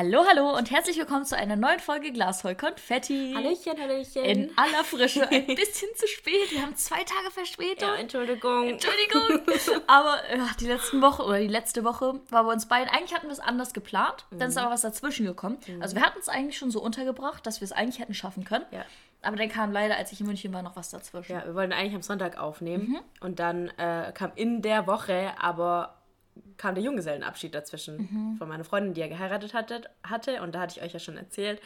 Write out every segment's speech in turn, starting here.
Hallo, hallo und herzlich willkommen zu einer neuen Folge Glas voll Konfetti. Hallöchen, Hallöchen. In aller Frische. Ein bisschen zu spät. Wir haben zwei Tage Verspätung. ja, Entschuldigung. Entschuldigung. Aber ja, die letzten Woche oder die letzte Woche war bei uns beiden. Eigentlich hatten wir es anders geplant. Dann ist aber was dazwischen gekommen. Also wir hatten es eigentlich schon so untergebracht, dass wir es eigentlich hätten schaffen können. Ja. Aber dann kam leider, als ich in München war, noch was dazwischen. Ja, wir wollten eigentlich am Sonntag aufnehmen. Mhm. Und dann äh, kam in der Woche aber kam der Junggesellenabschied dazwischen Mhm. von meiner Freundin, die ja geheiratet hatte, hatte. Und da hatte ich euch ja schon erzählt,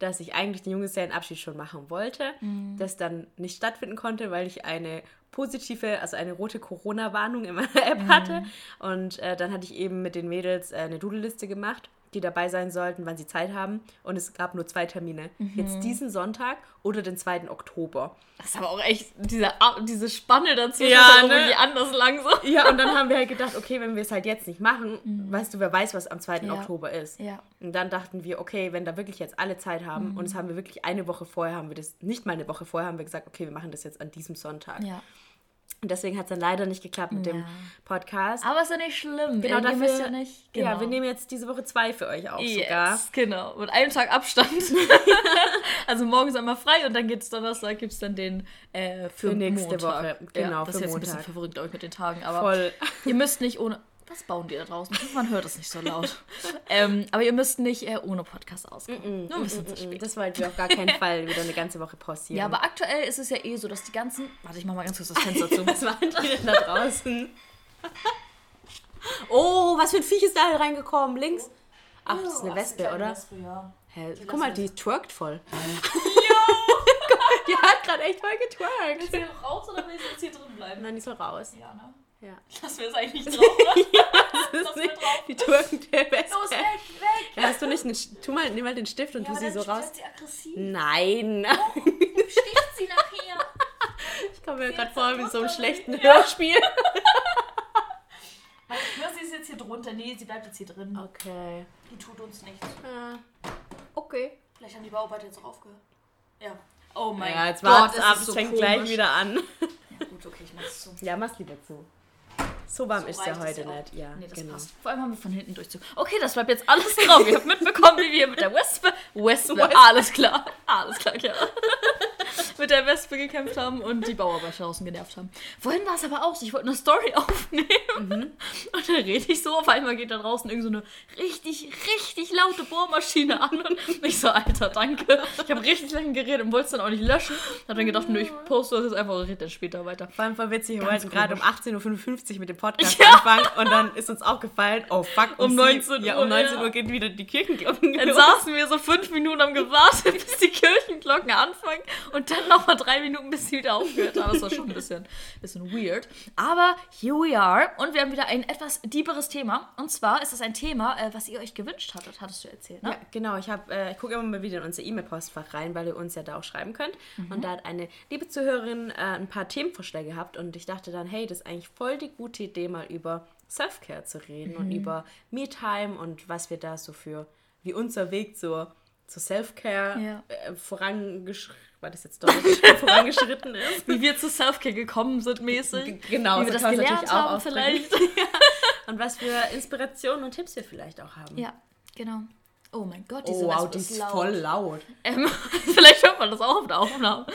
dass ich eigentlich den Junggesellenabschied schon machen wollte, Mhm. das dann nicht stattfinden konnte, weil ich eine positive, also eine rote Corona-Warnung in meiner App hatte. Und äh, dann hatte ich eben mit den Mädels äh, eine Doodle-Liste gemacht, die dabei sein sollten, wann sie Zeit haben. Und es gab nur zwei Termine. Jetzt diesen Sonntag oder den 2. Oktober. Das ist aber auch echt diese, diese Spanne dazwischen. Ja, ne? irgendwie anders lang so. Ja, und dann haben wir halt gedacht, okay, wenn wir es halt jetzt nicht machen, weißt du, wer weiß, was am 2. Mhm. Ja. Oktober ist. Ja. Und dann dachten wir, okay, wenn da wirklich jetzt alle Zeit haben, und das haben wir wirklich eine Woche vorher, haben wir das, nicht mal eine Woche vorher, haben wir gesagt, okay, wir machen das jetzt an diesem Sonntag. Ja. Und deswegen hat es dann leider nicht geklappt mit dem Ja. Podcast. Aber ist ja nicht schlimm. genau Ihr dafür, müsst ja nicht. ja, wir nehmen jetzt diese Woche zwei für euch sogar. Yes, genau. Mit einem Tag Abstand. also morgens einmal frei und dann geht es Donnerstag, gibt es dann den äh, für, Für nächste Montag. Woche. Genau, ja, das ist jetzt ein bisschen Montag. verrückt, glaube ich, mit den Tagen. Aber Voll. ihr müsst nicht ohne. Was bauen die da draußen? Man hört es nicht so laut. ähm, aber ihr müsst nicht äh, ohne Podcast auskommen. Nur ein bisschen zu spät. Das wollten wir auf gar keinen Fall wieder eine ganze Woche pausieren. Ja, aber aktuell ist es ja eh so, dass die ganzen. Warte, ich mach mal ganz kurz das Fenster zu. Was waren die denn da draußen? Oh, was für ein Viech ist da reingekommen? Links? Ach, das ist eine Wespe, oder? ja. Hä, guck mal, die twerkt voll. die hat gerade echt voll getwerkt. Ist sie raus oder will sie jetzt hier drin bleiben? Nein, die soll raus. Ja, ne? Ja. Lassen wir es eigentlich drauf, oder? Das Lass ist nicht drauf. die twerkende Wespe. Los, weg, weg! Ja, hast du nicht einen, tu mal, nimm mal den Stift und tu sie so raus. Sie aggressiv? Nein. Sticht sie nachher. Ich komme mir gerade vor wie so einem schlechten. Ja. Hörspiel. Ich höre, sie ist jetzt hier drunter. Nee, sie bleibt jetzt hier drin. Okay. Die tut uns nichts. Ah, Okay. Vielleicht haben die Bauarbeiter jetzt auch aufgehört. Ja. Oh mein Ja, jetzt Gott, war's es ab. Es so fängt komisch. gleich wieder an. Ja, gut, okay, ich mach's zu. Ja, mach's lieber zu. So warm ist ja heute nicht. Ja, Nee, das genau. passt. Vor allem haben wir von hinten durchzug. Okay, das bleibt jetzt alles drauf. Ihr habt mitbekommen, wie wir mit der Wespe. Wespe, Wespe. alles klar. Alles klar, ja. mit der Wespe gekämpft haben und die Bauarbeiter draußen genervt haben. Vorhin war es aber auch so, ich wollte eine Story aufnehmen. Mhm. Und dann rede ich so, auf einmal geht da draußen irgend so eine richtig, richtig laute Bohrmaschine an. Und ich so, Alter, danke. Ich habe richtig lange geredet und wollte es dann auch nicht löschen. Hab dann gedacht, nö, ich poste das jetzt einfach und rede dann später weiter. Vor allem voll witzig, wir wollten gerade um komisch. 18.55 Uhr mit dem Podcast Ja. anfangen und dann ist uns aufgefallen, oh fuck, Um sieben- 19 ja, Uhr, um 19 ja. Uhr geht wieder die Kirchenglocken Dann los. saßen wir so fünf Minuten am gewartet, bis die Kirchenglocken anfangen und dann nochmal drei Minuten, bis sie wieder aufgehört haben. Das war schon ein bisschen, bisschen weird. Aber here we are und wir haben wieder ein etwas deeperes Thema. Und zwar ist es ein Thema, äh, was ihr euch gewünscht hattet, hattest du erzählt, ne? Ja, genau. Ich, hab, äh, ich gucke immer mal wieder in unser E-Mail-Postfach rein, weil ihr uns ja da auch schreiben könnt. Mhm. Und da hat eine liebe Zuhörerin äh, ein paar Themenvorschläge gehabt und ich dachte dann, hey, das ist eigentlich voll die gute Idee, mal über Self-Care zu reden Mhm. und über Me-Time und was wir da so für, wie unser Weg zur, zur Self-Care Ja. äh, vorangeschritten, war das jetzt deutlich, vorangeschritten ist. Wie wir zu Selfcare gekommen sind, mäßig. Genau, Wie wir so das gelernt natürlich auch haben, vielleicht. Und was für Inspirationen und Tipps wir vielleicht auch haben. Ja, genau. Oh mein Gott, diese Oh, wow, Wespe die ist voll laut. Ähm, vielleicht hört man das auch auf der Aufnahme.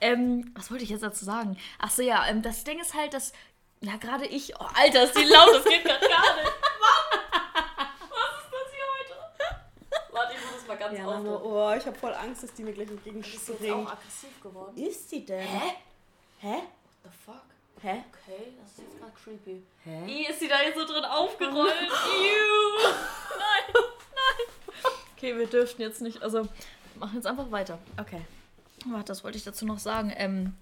Ähm, was wollte ich jetzt dazu sagen? Achso, ja, ähm, das Ding ist halt, dass. Ja, gerade ich. Oh, Alter, ist die laut, das geht gerade gar nicht. Mann! Was ist das hier heute? Warte, ich muss das mal ganz Ja. Mama, oh, ich habe voll Angst, dass die mir gleich entgegenspringt. aggressiv geworden. Ist sie denn? Hä? Hä? The fuck? Hä? Okay, das ist jetzt gerade creepy. Hä? I, ist sie da jetzt so drin aufgerollt? Ew! Nein, nein! Okay, wir dürften jetzt nicht. Also, wir machen jetzt einfach weiter. Okay. Warte, das wollte ich dazu noch sagen. Ähm,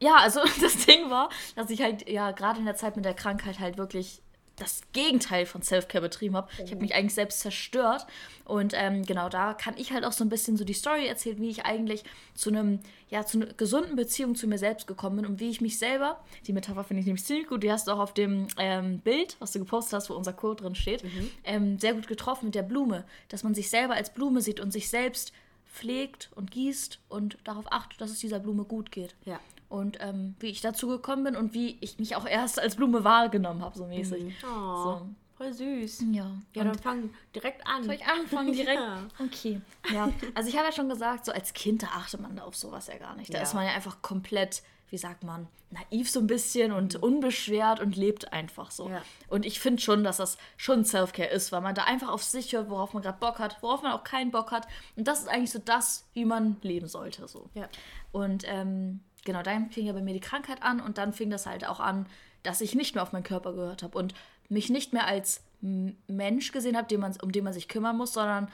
ja, also das Ding war, dass ich halt ja gerade in der Zeit mit der Krankheit halt wirklich das Gegenteil von Self-Care betrieben habe. Ich habe mich eigentlich selbst zerstört. Und ähm, genau da kann ich halt auch so ein bisschen so die Story erzählen, wie ich eigentlich zu einem, ja, zu einer gesunden Beziehung zu mir selbst gekommen bin und wie ich mich selber, die Metapher finde ich nämlich ziemlich gut, die hast du auch auf dem ähm, Bild, was du gepostet hast, wo unser Code drin steht, mhm. ähm, sehr gut getroffen mit der Blume. Dass man sich selber als Blume sieht und sich selbst pflegt und gießt und darauf achtet, dass es dieser Blume gut geht. Ja. Und ähm, wie ich dazu gekommen bin und wie ich mich auch erst als Blume wahrgenommen habe, so mäßig. Mhm. Oh, so. Voll süß. Ja. Ja, dann fang direkt an. Soll ich anfangen direkt? ja. Okay. Ja. Also ich habe ja schon gesagt, so als Kind, da achtet man da auf sowas ja gar nicht. Da ja. ist man ja einfach komplett, wie sagt man, naiv so ein bisschen und mhm. unbeschwert und lebt einfach so. Ja. Und ich finde schon, dass das schon Self-Care ist, weil man da einfach auf sich hört, worauf man gerade Bock hat, worauf man auch keinen Bock hat. Und das ist eigentlich so das, wie man leben sollte. So. Ja. Und ähm, genau, dann fing ja bei mir die Krankheit an und dann fing das halt auch an, dass ich nicht mehr auf meinen Körper gehört habe und mich nicht mehr als Mensch gesehen habe, den um den man sich kümmern muss, sondern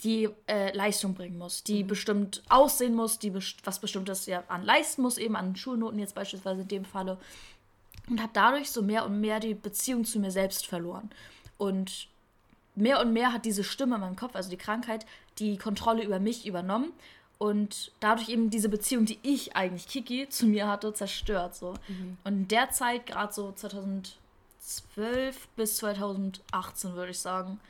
die äh, Leistung bringen muss, die mhm. bestimmt aussehen muss, die best was bestimmtes ja an leisten muss, eben an Schulnoten jetzt beispielsweise in dem Falle. Und habe dadurch so mehr und mehr die Beziehung zu mir selbst verloren. Und mehr und mehr hat diese Stimme in meinem Kopf, also die Krankheit, die Kontrolle über mich übernommen und dadurch eben diese Beziehung, die ich eigentlich Kiki zu mir hatte, zerstört. So. Mhm. Und in der Zeit, gerade so 2012 bis 2018, würde ich sagen,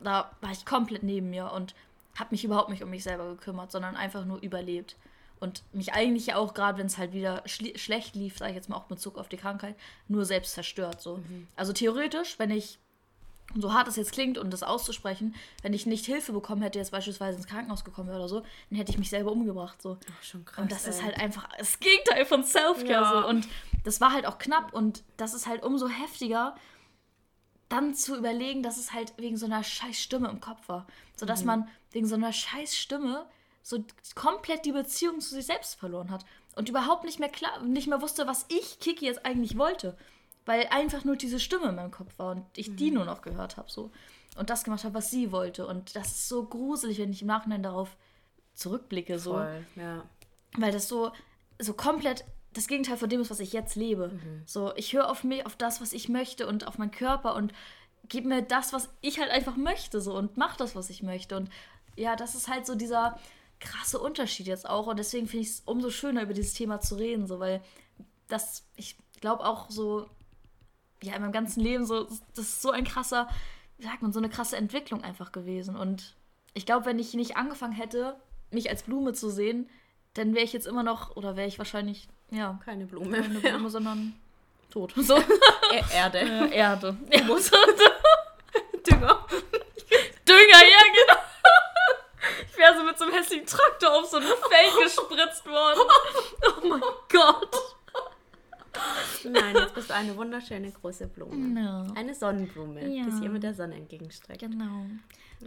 da war ich komplett neben mir und habe mich überhaupt nicht um mich selber gekümmert, sondern einfach nur überlebt. Und mich eigentlich auch, gerade wenn es halt wieder schlecht lief, sage ich jetzt mal auch mit Bezug auf die Krankheit, nur selbst zerstört. So. Mhm. Also theoretisch, wenn ich so hart es jetzt klingt und das auszusprechen, wenn ich nicht Hilfe bekommen hätte, jetzt beispielsweise ins Krankenhaus gekommen wäre oder so, dann hätte ich mich selber umgebracht. So. Ach, schon krass. Und das ey. ist halt einfach das Gegenteil von Selfcare. Ja. So. Und das war halt auch knapp und das ist halt umso heftiger, dann zu überlegen, dass es halt wegen so einer scheiß Stimme im Kopf war. Sodass mhm. man wegen so einer scheiß Stimme so komplett die Beziehung zu sich selbst verloren hat. Und überhaupt nicht mehr klar, nicht mehr wusste, was ich, Kiki, jetzt eigentlich wollte weil einfach nur diese Stimme in meinem Kopf war und ich mhm. die nur noch gehört habe so und das gemacht habe, was sie wollte und das ist so gruselig, wenn ich im Nachhinein darauf zurückblicke so, Voll, ja. weil das so so komplett das Gegenteil von dem ist, was ich jetzt lebe. Mhm. So, ich höre auf mich, auf das, was ich möchte und auf meinen Körper und gebe mir das, was ich halt einfach möchte so und mach das, was ich möchte und ja, das ist halt so dieser krasse Unterschied jetzt auch und deswegen finde ich es umso schöner über dieses Thema zu reden, so weil das ich glaube auch so ja, in meinem ganzen Leben so, das ist so ein krasser, wie sagt man, so eine krasse Entwicklung einfach gewesen. Und ich glaube, wenn ich nicht angefangen hätte, mich als Blume zu sehen, dann wäre ich jetzt immer noch, oder wäre ich wahrscheinlich, ja. Keine Blume. Keine Blume, ja. sondern tot. So. Er Erde. Äh, Erde. Ja. Muss. Dünger. Dünger, ja, genau. Ich wäre so mit so einem hässlichen Traktor auf so ein Feld gespritzt worden. Oh mein Gott. Nein, jetzt bist du eine wunderschöne große Blume. No. Eine Sonnenblume, ja. die sich immer der Sonne entgegenstreckt. Genau. Mhm.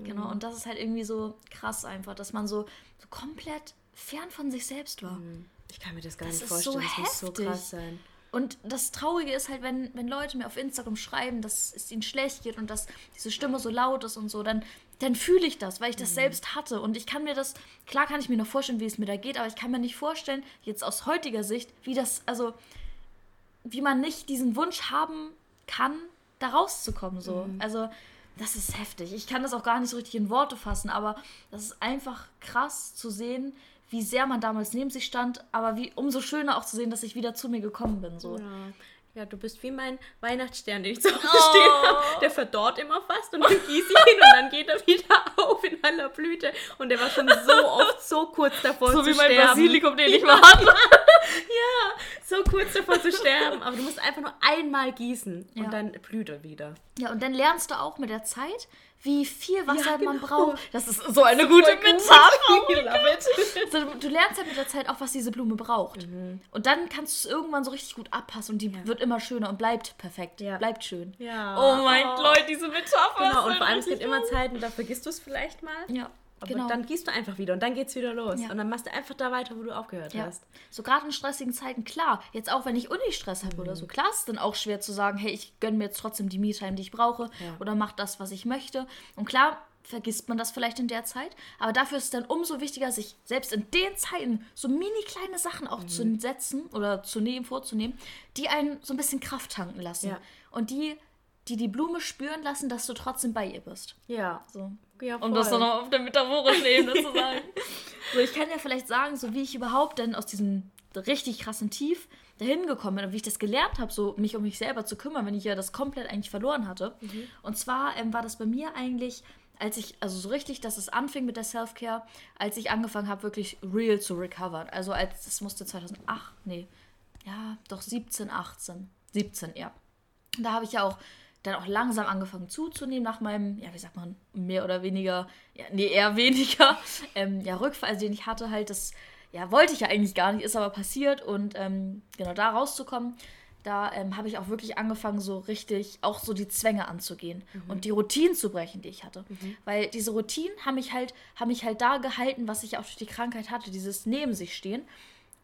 Genau. Und das ist halt irgendwie so krass einfach, dass man so, so komplett fern von sich selbst war. Mhm. Ich kann mir das gar das nicht vorstellen. So das muss so krass sein. Und das Traurige ist halt, wenn, wenn Leute mir auf Instagram schreiben, dass es ihnen schlecht geht und dass diese Stimme so laut ist und so, dann, dann fühle ich das, weil ich das mhm. selbst hatte. Und ich kann mir das, klar kann ich mir noch vorstellen, wie es mir da geht, aber ich kann mir nicht vorstellen, jetzt aus heutiger Sicht, wie das, also wie man nicht diesen Wunsch haben kann, da rauszukommen. So. Mhm. Also, das ist heftig. Ich kann das auch gar nicht so richtig in Worte fassen, aber das ist einfach krass zu sehen, wie sehr man damals neben sich stand, aber wie umso schöner auch zu sehen, dass ich wieder zu mir gekommen bin. So. Ja. Ja, du bist wie mein Weihnachtsstern, den ich so oh. stehen habe. Der verdorrt immer fast und dann gieße ich ihn und dann geht er wieder auf in aller Blüte. Und der war schon so oft so kurz davor so zu sterben. So wie mein Basilikum, den ich mal hatte. ja, so kurz davor zu sterben. Aber du musst einfach nur einmal gießen und ja. dann blüht er wieder. Ja, und dann lernst du auch mit der Zeit, wie viel Wasser ja, genau. man braucht. Das ist so eine gute Metapher. so, du lernst halt mit der Zeit auch, was diese Blume braucht. Mhm. Und dann kannst du es irgendwann so richtig gut abpassen und die ja. wird immer schöner und bleibt perfekt. Ja. Bleibt schön. Ja. Oh mein oh. Leute, diese Metapher. Genau, und vor allem es gibt immer Zeiten, da vergisst du es vielleicht mal. Ja. Aber genau. dann gehst du einfach wieder und dann geht's wieder los. Ja. Und dann machst du einfach da weiter, wo du aufgehört ja. hast. So gerade in stressigen Zeiten, klar, jetzt auch wenn ich Uni-Stress habe mhm. oder so, klar ist dann auch schwer zu sagen, hey, ich gönne mir jetzt trotzdem die Me-Time, die ich brauche ja. oder mach das, was ich möchte. Und klar, vergisst man das vielleicht in der Zeit, aber dafür ist es dann umso wichtiger, sich selbst in den Zeiten so mini kleine Sachen auch mhm. zu setzen oder zu nehmen, vorzunehmen, die einen so ein bisschen Kraft tanken lassen. Und die die die Blume spüren lassen, dass du trotzdem bei ihr bist. Ja. So. ja Um das dann noch auf der metaphorischen Ebene zu sagen. So, ich kann ja vielleicht sagen, so wie ich überhaupt dann aus diesem richtig krassen Tief dahin gekommen bin und wie ich das gelernt habe, so mich um mich selber zu kümmern, wenn ich ja das komplett eigentlich verloren hatte. Und zwar ähm, war das bei mir eigentlich, als ich, also so richtig, dass es anfing mit der Self-Care, als ich angefangen habe, wirklich real zu recovern. Also als, das musste 2008, nee, ja, doch 17, 18, 17, ja. Da habe ich ja auch dann auch langsam angefangen zuzunehmen nach meinem, ja, wie sagt man, mehr oder weniger, ja, nee, eher weniger, ähm, ja, Rückfall, also den ich hatte halt, das, ja, wollte ich ja eigentlich gar nicht, ist aber passiert und ähm, genau da rauszukommen, da ähm, habe ich auch wirklich angefangen, so richtig auch so die Zwänge anzugehen und die Routinen zu brechen, die ich hatte. Weil diese Routinen haben mich halt, haben mich halt da gehalten, was ich auch durch die Krankheit hatte, dieses neben sich stehen.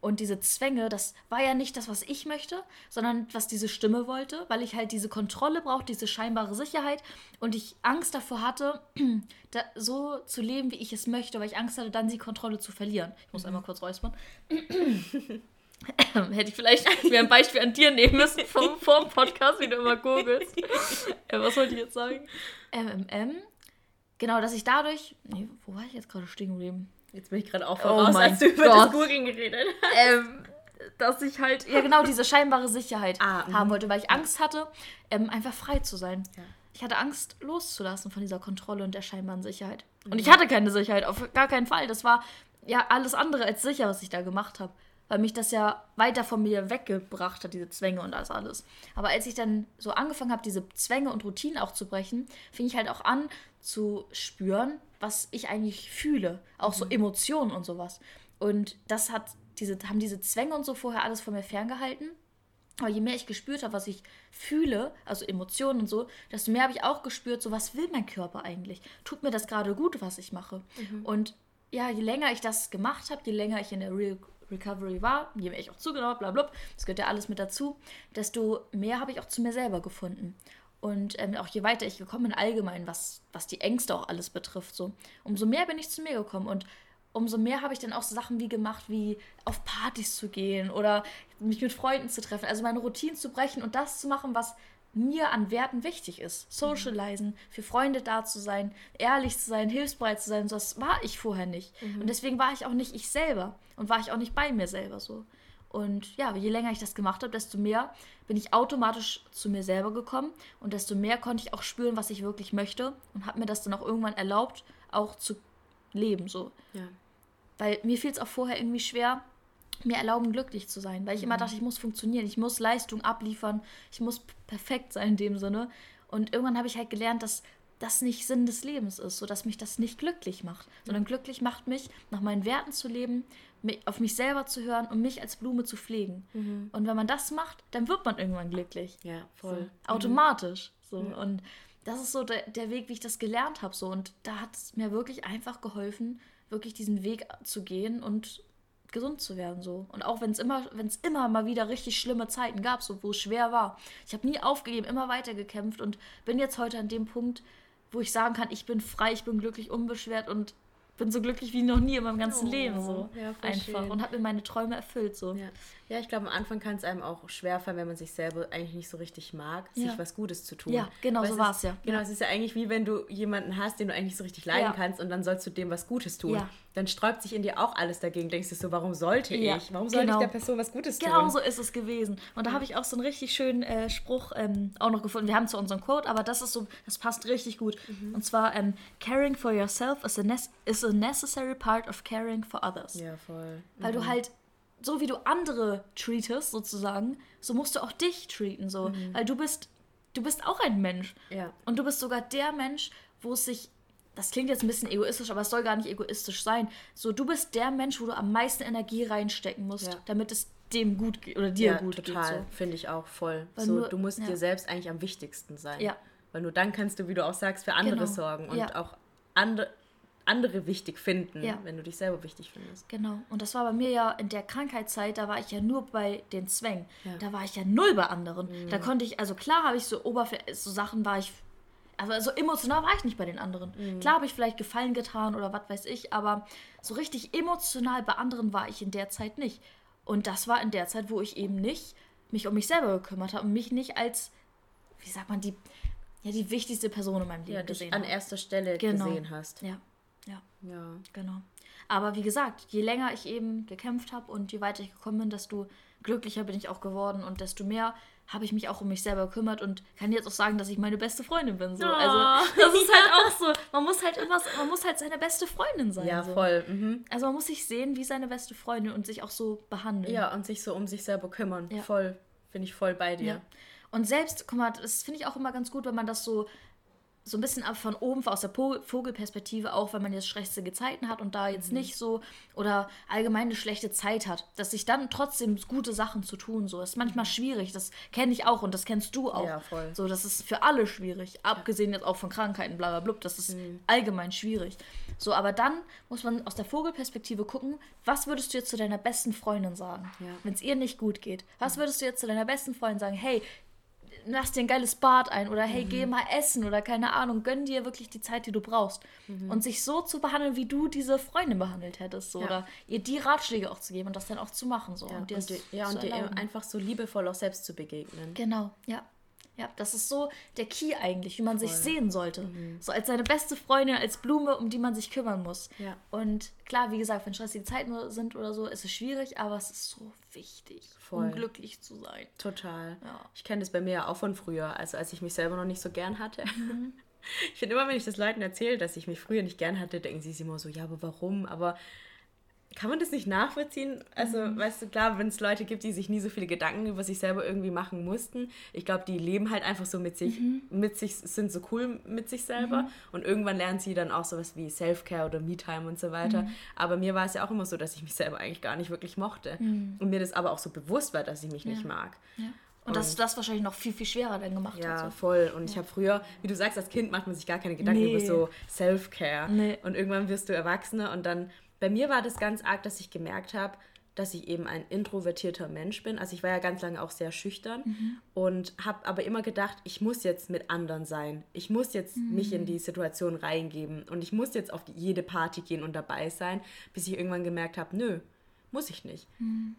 Und diese Zwänge, das war ja nicht das, was ich möchte, sondern was diese Stimme wollte, weil ich halt diese Kontrolle brauchte, diese scheinbare Sicherheit und ich Angst davor hatte, da, so zu leben, wie ich es möchte, weil ich Angst hatte, dann die Kontrolle zu verlieren. Ich muss einmal kurz räuspern. Hätte ich vielleicht mir ein Beispiel an dir nehmen müssen vom, vom Podcast, wie du immer googelst. äh, was wollte ich jetzt sagen? MMM. Genau, dass ich dadurch. Nee, wo war ich jetzt gerade stehen geblieben? Jetzt bin ich gerade auch Oh voraus, mein als du über Gott. das Googeln geredet hast. ähm, dass ich halt, ja genau, diese scheinbare Sicherheit Ah, mhm. haben wollte, weil ich Angst hatte, ähm, einfach frei zu sein. Ja. Ich hatte Angst, loszulassen von dieser Kontrolle und der scheinbaren Sicherheit. Mhm. Und ich hatte keine Sicherheit, auf gar keinen Fall. Das war ja alles andere als sicher, was ich da gemacht habe. Weil mich das ja weiter von mir weggebracht hat, diese Zwänge und das alles. Aber als ich dann so angefangen habe, diese Zwänge und Routinen auch zu brechen, fing ich halt auch an zu spüren, was ich eigentlich fühle. Auch so Emotionen und sowas. Und das hat diese, haben diese Zwänge und so vorher alles von mir ferngehalten. Aber je mehr ich gespürt habe, was ich fühle, also Emotionen und so, desto mehr habe ich auch gespürt, so was will mein Körper eigentlich? Tut mir das gerade gut, was ich mache? Und ja, je länger ich das gemacht habe, je länger ich in der Real Recovery war, je mehr ich auch zugenommen habe, blablabla, das gehört ja alles mit dazu, desto mehr habe ich auch zu mir selber gefunden. Und ähm, auch je weiter ich gekommen bin, allgemein, was, was die Ängste auch alles betrifft, so, umso mehr bin ich zu mir gekommen. Und umso mehr habe ich dann auch so Sachen wie gemacht, wie auf Partys zu gehen oder mich mit Freunden zu treffen, also meine Routinen zu brechen und das zu machen, was mir an Werten wichtig ist. Socialisen, für Freunde da zu sein, ehrlich zu sein, hilfsbereit zu sein, das war ich vorher nicht. Und deswegen war ich auch nicht ich selber und war ich auch nicht bei mir selber so. Und ja, je länger ich das gemacht habe, desto mehr bin ich automatisch zu mir selber gekommen und desto mehr konnte ich auch spüren, was ich wirklich möchte und habe mir das dann auch irgendwann erlaubt, auch zu leben so. Ja. Weil mir fiel es auch vorher irgendwie schwer, mir erlauben, glücklich zu sein. Weil ich immer dachte, ich muss funktionieren, ich muss Leistung abliefern, ich muss perfekt sein in dem Sinne. Und irgendwann habe ich halt gelernt, dass das nicht Sinn des Lebens ist, so dass mich das nicht glücklich macht, sondern glücklich macht mich, nach meinen Werten zu leben, mi- auf mich selber zu hören und mich als Blume zu pflegen. Und wenn man das macht, dann wird man irgendwann glücklich. Ja, voll. So, automatisch. So. Und das ist so der, der Weg, wie ich das gelernt habe. So. Und da hat es mir wirklich einfach geholfen, wirklich diesen Weg zu gehen und gesund zu werden. So. Und auch wenn es immer, wenn es immer mal wieder richtig schlimme Zeiten gab, so, wo es schwer war. Ich habe nie aufgegeben, immer weiter gekämpft und bin jetzt heute an dem Punkt, wo ich sagen kann, ich bin frei, ich bin glücklich, unbeschwert und bin so glücklich wie noch nie in meinem ganzen Oh, Leben. So. ja, Einfach. schön. Und habe mir meine Träume erfüllt. So. Ja, ja ich glaube, am Anfang kann es einem auch schwerfallen, wenn man sich selber eigentlich nicht so richtig mag, Ja. sich was Gutes zu tun. Ja, genau, Weil so es war's ist- ja. Genau, es ist ja eigentlich wie wenn du jemanden hast, den du eigentlich nicht so richtig leiden Ja. kannst und dann sollst du dem was Gutes tun. Ja. Dann sträubt sich in dir auch alles dagegen. Denkst du so, warum sollte ich? Warum sollte genau. ich der Person was Gutes tun? Genau so ist es gewesen. Und da habe ich auch so einen richtig schönen äh, Spruch ähm, auch noch gefunden. Wir haben zu unserem Quote, aber das ist so, das passt richtig gut. Mhm. Und zwar, ähm, caring for yourself is a, is a necessary part of caring for others. Ja, voll. Weil du halt, so wie du andere treatest, sozusagen, so musst du auch dich treaten. So. Weil du bist, du bist auch ein Mensch. Mhm. Ja. Und du bist sogar der Mensch, wo es sich. Das klingt jetzt ein bisschen egoistisch, aber es soll gar nicht egoistisch sein. So, du bist der Mensch, wo du am meisten Energie reinstecken musst, Ja. damit es dem gut geht oder dir ja, gut total. geht. Finde ich auch voll. Weil so, nur- du musst dir selbst eigentlich am wichtigsten sein. Ja. Weil nur dann kannst du, wie du auch sagst, für andere Genau. sorgen und auch andere, andere wichtig finden, Ja. wenn du dich selber wichtig findest. Genau. Und das war bei mir ja in der Krankheitszeit, da war ich ja nur bei den Zwängen. Ja. Da war ich ja null bei anderen. Da konnte ich, also klar habe ich so Oberfläche, so Sachen war ich. Aber so emotional war ich nicht bei den anderen. Klar habe ich vielleicht Gefallen getan oder was weiß ich, aber so richtig emotional bei anderen war ich in der Zeit nicht. Und das war in der Zeit, wo ich eben nicht mich um mich selber gekümmert habe und mich nicht als, wie sagt man, die, ja, die wichtigste Person in meinem Leben ja, gesehen an habe. erster Stelle Genau. gesehen hast. Ja, ja, Ja. genau. Aber wie gesagt, je länger ich eben gekämpft habe und je weiter ich gekommen bin, desto glücklicher bin ich auch geworden und desto mehr habe ich mich auch um mich selber gekümmert und kann jetzt auch sagen, dass ich meine beste Freundin bin. So. Oh. Also das ist halt auch so. Man muss halt immer, man muss halt seine beste Freundin sein. Ja, so. voll. Mhm. Also man muss sich sehen wie seine beste Freundin und sich auch so behandeln. Ja, und sich so um sich selber kümmern. Ja. Voll. Bin ich voll bei dir. Ja. Und selbst, guck mal, das finde ich auch immer ganz gut, wenn man das so so ein bisschen ab von oben aus der Vogelperspektive auch, wenn man jetzt stressige Zeiten hat und da jetzt Mhm. nicht so oder allgemein eine schlechte Zeit hat, dass sich dann trotzdem gute Sachen zu tun so ist manchmal schwierig. Das kenne ich auch und das kennst du auch. Ja, voll. So, das ist für alle schwierig, abgesehen jetzt auch von Krankheiten, bla bla blub. Das ist Mhm. allgemein schwierig. So, aber dann muss man aus der Vogelperspektive gucken, was würdest du jetzt zu deiner besten Freundin sagen, Ja. wenn es ihr nicht gut geht? Was würdest du jetzt zu deiner besten Freundin sagen? Hey, lass dir ein geiles Bad ein oder hey, geh mal essen oder keine Ahnung, gönn dir wirklich die Zeit, die du brauchst. Und sich so zu behandeln, wie du diese Freundin behandelt hättest. So, Ja. Oder ihr die Ratschläge auch zu geben und das dann auch zu machen. So. Ja, und dir und, dir, ja, und dir einfach so liebevoll auch selbst zu begegnen. Genau, ja. Ja, das ist so der Key eigentlich, wie man sich Voll. sehen sollte. So als seine beste Freundin, als Blume, um die man sich kümmern muss. Ja. Und klar, wie gesagt, wenn stressige Zeiten sind oder so, ist es schwierig, aber es ist so wichtig, Voll. um glücklich zu sein. Total. Ja. Ich kenne das bei mir ja auch von früher, also als ich mich selber noch nicht so gern hatte. Mhm. Ich finde immer, wenn ich das Leuten erzähle, dass ich mich früher nicht gern hatte, denken sie sich immer so, ja, aber warum? Aber kann man das nicht nachvollziehen? Also, Mhm. weißt du, klar, wenn es Leute gibt, die sich nie so viele Gedanken über sich selber irgendwie machen mussten, ich glaube, die leben halt einfach so mit sich, Mhm. mit sich, sind so cool mit sich selber und irgendwann lernen sie dann auch sowas wie Self-Care oder Me-Time und so weiter. Mhm. Aber mir war es ja auch immer so, dass ich mich selber eigentlich gar nicht wirklich mochte Mhm. und mir das aber auch so bewusst war, dass ich mich nicht mag. Ja. Und dass das wahrscheinlich noch viel, viel schwerer dann gemacht Ja, hat. So. voll. Und ich habe früher, wie du sagst, als Kind macht man sich gar keine Gedanken Nee. über so Self-Care. Nee. Und irgendwann wirst du Erwachsener und dann, bei mir war das ganz arg, dass ich gemerkt habe, dass ich eben ein introvertierter Mensch bin. Also ich war ja ganz lange auch sehr schüchtern Mhm. und habe aber immer gedacht, ich muss jetzt mit anderen sein. Ich muss jetzt mich Mhm. in die Situation reingeben und ich muss jetzt auf jede Party gehen und dabei sein, bis ich irgendwann gemerkt habe, nö, muss ich nicht.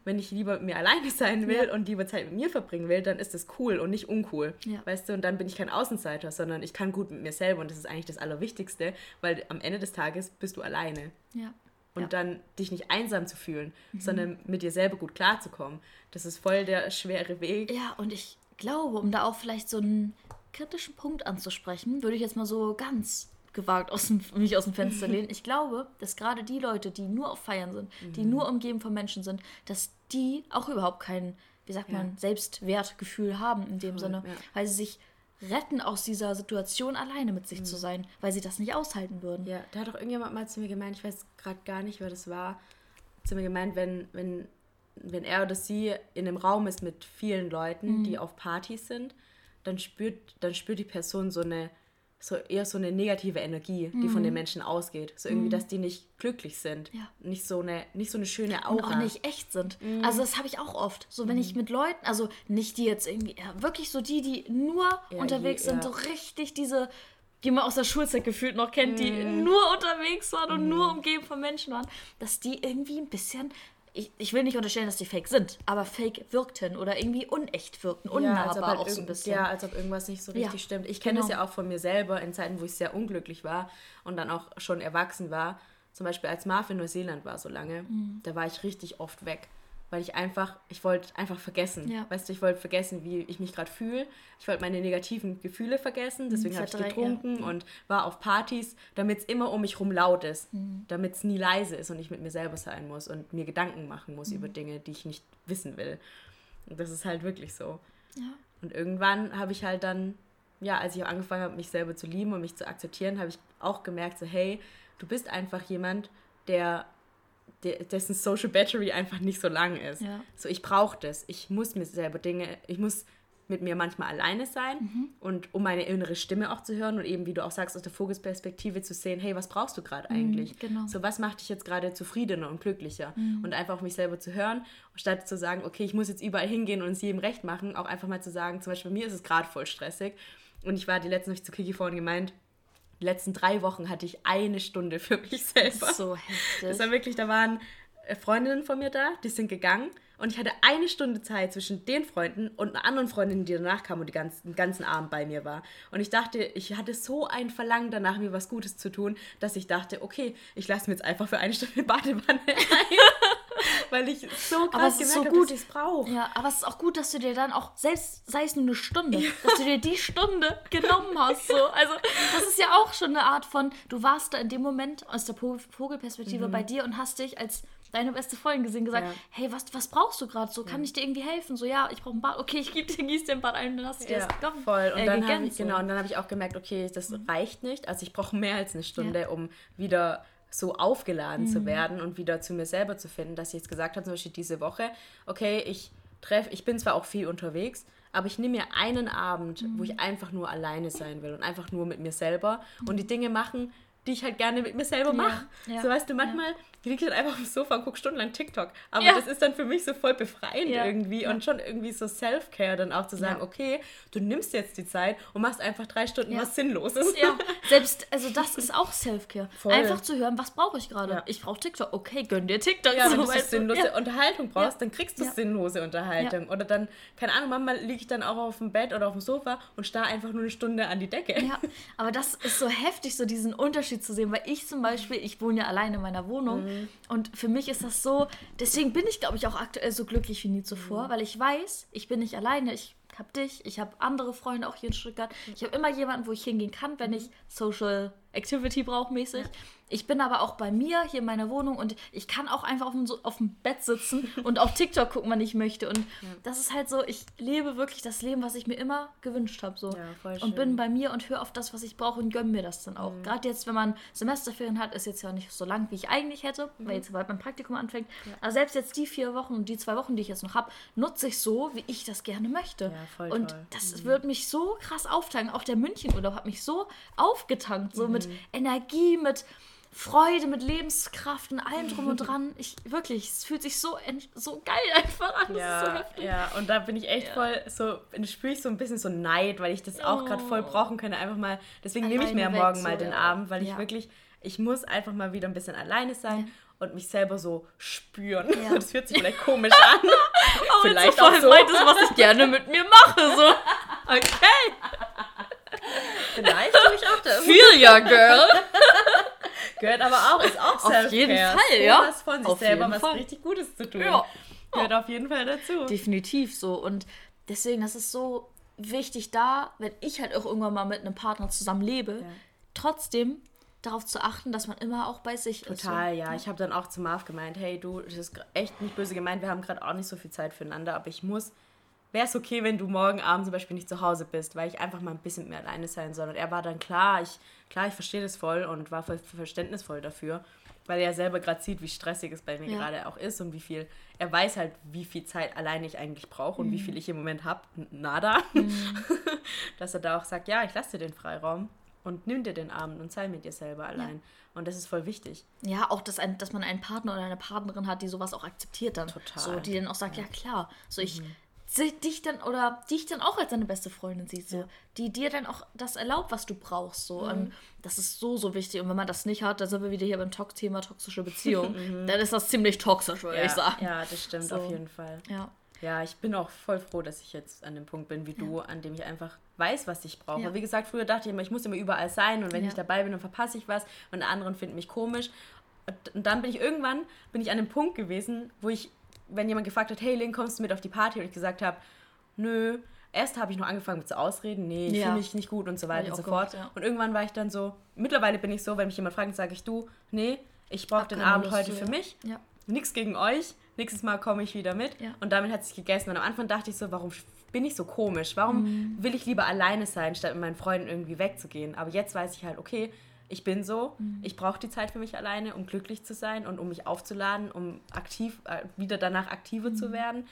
Wenn ich lieber mit mir alleine sein will Mhm. Ja. und lieber Zeit mit mir verbringen will, dann ist das cool und nicht uncool. Ja. Weißt du, und dann bin ich kein Außenseiter, sondern ich kann gut mit mir selber und das ist eigentlich das Allerwichtigste, weil am Ende des Tages bist du alleine. Ja. Und Ja. Mhm. dann dich nicht einsam zu fühlen, sondern mit dir selber gut klarzukommen. Das ist voll der schwere Weg. Ja, und ich glaube, um da auch vielleicht so einen kritischen Punkt anzusprechen, würde ich jetzt mal so ganz gewagt aus dem, mich aus dem Fenster lehnen. Ich glaube, dass gerade die Leute, die nur auf Feiern sind, die Mhm. nur umgeben von Menschen sind, dass die auch überhaupt kein, wie sagt Ja. man, Selbstwertgefühl haben in dem Sinne, ja. weil sie sich retten aus dieser Situation alleine mit sich zu sein, weil sie das nicht aushalten würden. Mhm. Ja, da hat doch irgendjemand mal zu mir gemeint, ich weiß gerade gar nicht, wer das war, zu mir gemeint, wenn, wenn, wenn er oder sie in einem Raum ist mit vielen Leuten, Mhm. die auf Partys sind, dann spürt, dann spürt die Person so eine, so eher so eine negative Energie, die von den Menschen ausgeht. So irgendwie, dass die nicht glücklich sind. Mhm. Ja. Nicht so eine, nicht so eine schöne und Aura. auch nicht echt sind. Mhm. Also das habe ich auch oft. So wenn ich mit Leuten, also nicht die jetzt irgendwie, ja, wirklich so die, die nur Ja, unterwegs je- sind, so richtig diese, die man aus der Schulzeit gefühlt noch kennt, die Mhm. nur unterwegs waren und nur umgeben von Menschen waren, dass die irgendwie ein bisschen, ich, ich will nicht unterstellen, dass die fake sind, aber fake wirkten oder irgendwie unecht wirkten, unnahbar ob halt auch so ein bisschen. Ja, als ob irgendwas nicht so Ja, richtig stimmt. Ich kenne das genau. ja auch von mir selber in Zeiten, wo ich sehr unglücklich war und dann auch schon erwachsen war. Zum Beispiel als Marv in Neuseeland war so lange, Mhm. da war ich richtig oft weg. Weil ich einfach, ich wollte einfach vergessen. Ja. Weißt du, ich wollte vergessen, wie ich mich gerade fühle. Ich wollte meine negativen Gefühle vergessen. Deswegen habe ich getrunken und war auf Partys, damit es immer um mich rum laut ist. Mhm. Damit es nie leise ist und ich mit mir selber sein muss und mir Gedanken machen muss Mhm. über Dinge, die ich nicht wissen will. Und das ist halt wirklich so. Ja. Und irgendwann habe ich halt dann, ja, als ich auch angefangen habe, mich selber zu lieben und mich zu akzeptieren, habe ich auch gemerkt, so, hey, du bist einfach jemand, der dessen Social Battery einfach nicht so lang ist. Ja. So, ich brauche das. Ich muss mir selber Dinge, ich muss mit mir manchmal alleine sein Mhm. und um meine innere Stimme auch zu hören und eben, wie du auch sagst, aus der Vogelsperspektive zu sehen, hey, was brauchst du gerade eigentlich? genau. So, was macht dich jetzt gerade zufriedener und glücklicher? Mhm. Und einfach auf mich selber zu hören, statt zu sagen, okay, ich muss jetzt überall hingehen und es jedem recht machen, auch einfach mal zu sagen, zum Beispiel bei mir ist es gerade voll stressig und ich war die letzten, ich zu Kiki vorhin gemeint, die letzten drei Wochen hatte ich eine Stunde für mich selber. So heftig. Das war wirklich, da waren äh, Freundinnen von mir da, die sind gegangen und ich hatte eine Stunde Zeit zwischen den Freunden und einer anderen Freundin, die danach kam und die ganzen, den ganzen Abend bei mir war. Und ich dachte, ich hatte so ein Verlangen danach, mir was Gutes zu tun, dass ich dachte, okay, ich lasse mir jetzt einfach für eine Stunde Badewanne ein. Weil ich so krass ist so gemerkt gut, dass ich es brauche. Ja, aber es ist auch gut, dass du dir dann auch, selbst sei es nur eine Stunde, dass du dir die Stunde genommen hast. So. Also, das ist ja auch schon eine Art von, du warst da in dem Moment aus der Vogelperspektive bei dir und hast dich als deine beste Freundin gesehen, gesagt, Mhm. Ja. hey, was, was brauchst du gerade? So, kann ich dir irgendwie helfen? So, ja, ich brauche ein Bad. Okay, ich gebe dir, gieß dir ein Bad ein und dann hast du dir Ja, das genommen. voll. Und äh, dann habe gegönnt, ich, so. genau, und dann habe ich auch gemerkt, okay, das reicht nicht. Also ich brauche mehr als eine Stunde, um wieder so aufgeladen Mhm. zu werden und wieder zu mir selber zu finden, dass ich jetzt gesagt habe, zum Beispiel diese Woche, okay, ich treffe, ich bin zwar auch viel unterwegs, aber ich nehme mir einen Abend, wo Mhm. ich einfach nur alleine sein will und einfach nur mit mir selber und die Dinge machen, die ich halt gerne mit mir selber mache. ja, So weißt du, manchmal liege ich dann einfach auf dem Sofa und gucke stundenlang TikTok. Aber Ja. das ist dann für mich so voll befreiend Ja. irgendwie und schon irgendwie so Self-Care dann auch zu sagen, Ja. okay, du nimmst jetzt die Zeit und machst einfach drei Stunden Ja. was Sinnloses. Ja, selbst, also das ist auch Self-Care. Einfach zu hören, was brauche ich gerade? Ja. Ich brauche TikTok. Okay, gönn dir TikTok. Ja, wenn so, du so weißt du? sinnlose Ja. Unterhaltung brauchst, Ja. dann kriegst du Ja. sinnlose Unterhaltung. Oder dann, keine Ahnung, manchmal liege ich dann auch auf dem Bett oder auf dem Sofa und starre einfach nur eine Stunde an die Decke. Ja, aber das ist so heftig, so diesen Unterschied zu sehen, weil ich zum Beispiel, ich wohne ja alleine in meiner Wohnung Mhm. und für mich ist das so, deswegen bin ich, glaube ich, auch aktuell so glücklich wie nie Mhm. zuvor, weil ich weiß, ich bin nicht alleine, ich habe dich, ich habe andere Freunde auch hier in Stuttgart, ich habe immer jemanden, wo ich hingehen kann, wenn ich Social Activity brauche mäßig. Ich bin aber auch bei mir hier in meiner Wohnung und ich kann auch einfach auf dem, so- auf dem Bett sitzen und auf TikTok gucken, wann ich möchte. Und das ist halt so, ich lebe wirklich das Leben, was ich mir immer gewünscht habe. So. Ja, und. Mhm. bin bei mir und höre auf das, was ich brauche und gönne mir das dann auch. Gerade jetzt, wenn man Semesterferien hat, ist jetzt ja nicht so lang, wie ich eigentlich hätte, Mhm. weil jetzt bald mein Praktikum anfängt. Aber selbst jetzt die vier Wochen und die zwei Wochen, die ich jetzt noch habe, nutze ich so, wie ich das gerne möchte. Ja, voll und toll. Mhm. das wird mich so krass auftanken. Auch der Münchenurlaub hat mich so aufgetankt, so Mhm. Mit Energie, mit Freude, mit Lebenskraft und allem drum und dran. Ich wirklich, es fühlt sich so, so geil einfach an. Das ist so Ja, ja, und da bin ich echt voll so, spüre ich so ein bisschen so Neid, weil ich das auch gerade voll Oh. brauchen könnte. Einfach mal, deswegen nehme ich mir weg, morgen so, mal den ja. Abend, weil ich Ja. wirklich, ich muss einfach mal wieder ein bisschen alleine sein und mich selber so spüren. Ja. Das hört sich vielleicht komisch an. Aber Vielleicht so auch so. meintest, was ich gerne mit mir mache. So. Okay. Vielleicht tue ich auch das. Feel girl. Gehört aber auch, ist auch Auf jeden Fall, ja. Was von sich Auf selber was Fall. richtig Gutes zu tun. Ja. Gehört auf jeden Fall dazu. Definitiv so. Und deswegen, das ist so wichtig da, wenn ich halt auch irgendwann mal mit einem Partner zusammen lebe, trotzdem darauf zu achten, dass man immer auch bei sich ist. Total, ja. Ich habe dann auch zu Marv gemeint, hey du, das ist echt nicht böse gemeint, wir haben gerade auch nicht so viel Zeit füreinander, aber ich muss, wäre es okay, wenn du morgen Abend zum Beispiel nicht zu Hause bist, weil ich einfach mal ein bisschen mehr alleine sein soll. Und er war dann klar, ich, klar, ich verstehe das voll und war voll verständnisvoll dafür, weil er selber gerade sieht, wie stressig es bei mir Ja. gerade auch ist und wie viel, er weiß halt, wie viel Zeit alleine ich eigentlich brauche und wie Mhm. viel ich im Moment habe, nada. Dass er da auch sagt, ja, ich lasse dir den Freiraum und nimm dir den Abend und sei mit dir selber allein. Und das ist voll wichtig. Ja, auch, dass, ein, dass man einen Partner oder eine Partnerin hat, die sowas auch akzeptiert dann. Total. So, die dann auch sagt, ja, klar. So, ich Mhm. Dich dann oder dich dann auch als deine beste Freundin sieht, so, die dir dann auch das erlaubt, was du brauchst. So. Mhm. Und das ist so, so wichtig. Und wenn man das nicht hat, dann sind wir wieder hier beim Talk Thema toxische Beziehung. dann ist das ziemlich toxisch, würde Mhm. ja, ich sagen. Ja, das stimmt So. auf jeden Fall. Ja. Ja, ich bin auch voll froh, dass ich jetzt an dem Punkt bin wie du, an dem ich einfach weiß, was ich brauche. Ja. Wie gesagt, früher dachte ich immer, ich muss immer überall sein und wenn Ja. ich dabei bin, dann verpasse ich was und die anderen finden mich komisch. Und- Und dann bin ich irgendwann bin ich an dem Punkt gewesen, wo ich, wenn jemand gefragt hat, hey Link, kommst du mit auf die Party? Und ich gesagt habe, nö. Erst habe ich noch angefangen mit zu ausreden, nee, ich Ja. fühle mich nicht gut und so weiter und so fort. gemacht, ja. Und irgendwann war ich dann so, mittlerweile bin ich so, wenn mich jemand fragt, sage ich, du, nee, ich brauche den Abend Lust heute für mich Ja. nichts gegen euch. Nächstes Mal komme ich wieder mit. Ja. Und damit hat es sich gegessen. Und am Anfang dachte ich so, warum bin ich so komisch? Warum Mhm. will ich lieber alleine sein, statt mit meinen Freunden irgendwie wegzugehen? Aber jetzt weiß ich halt, okay, ich bin so. Mhm. Ich brauche die Zeit für mich alleine, um glücklich zu sein und um mich aufzuladen, um aktiv, äh, wieder danach aktiver Mhm. zu werden.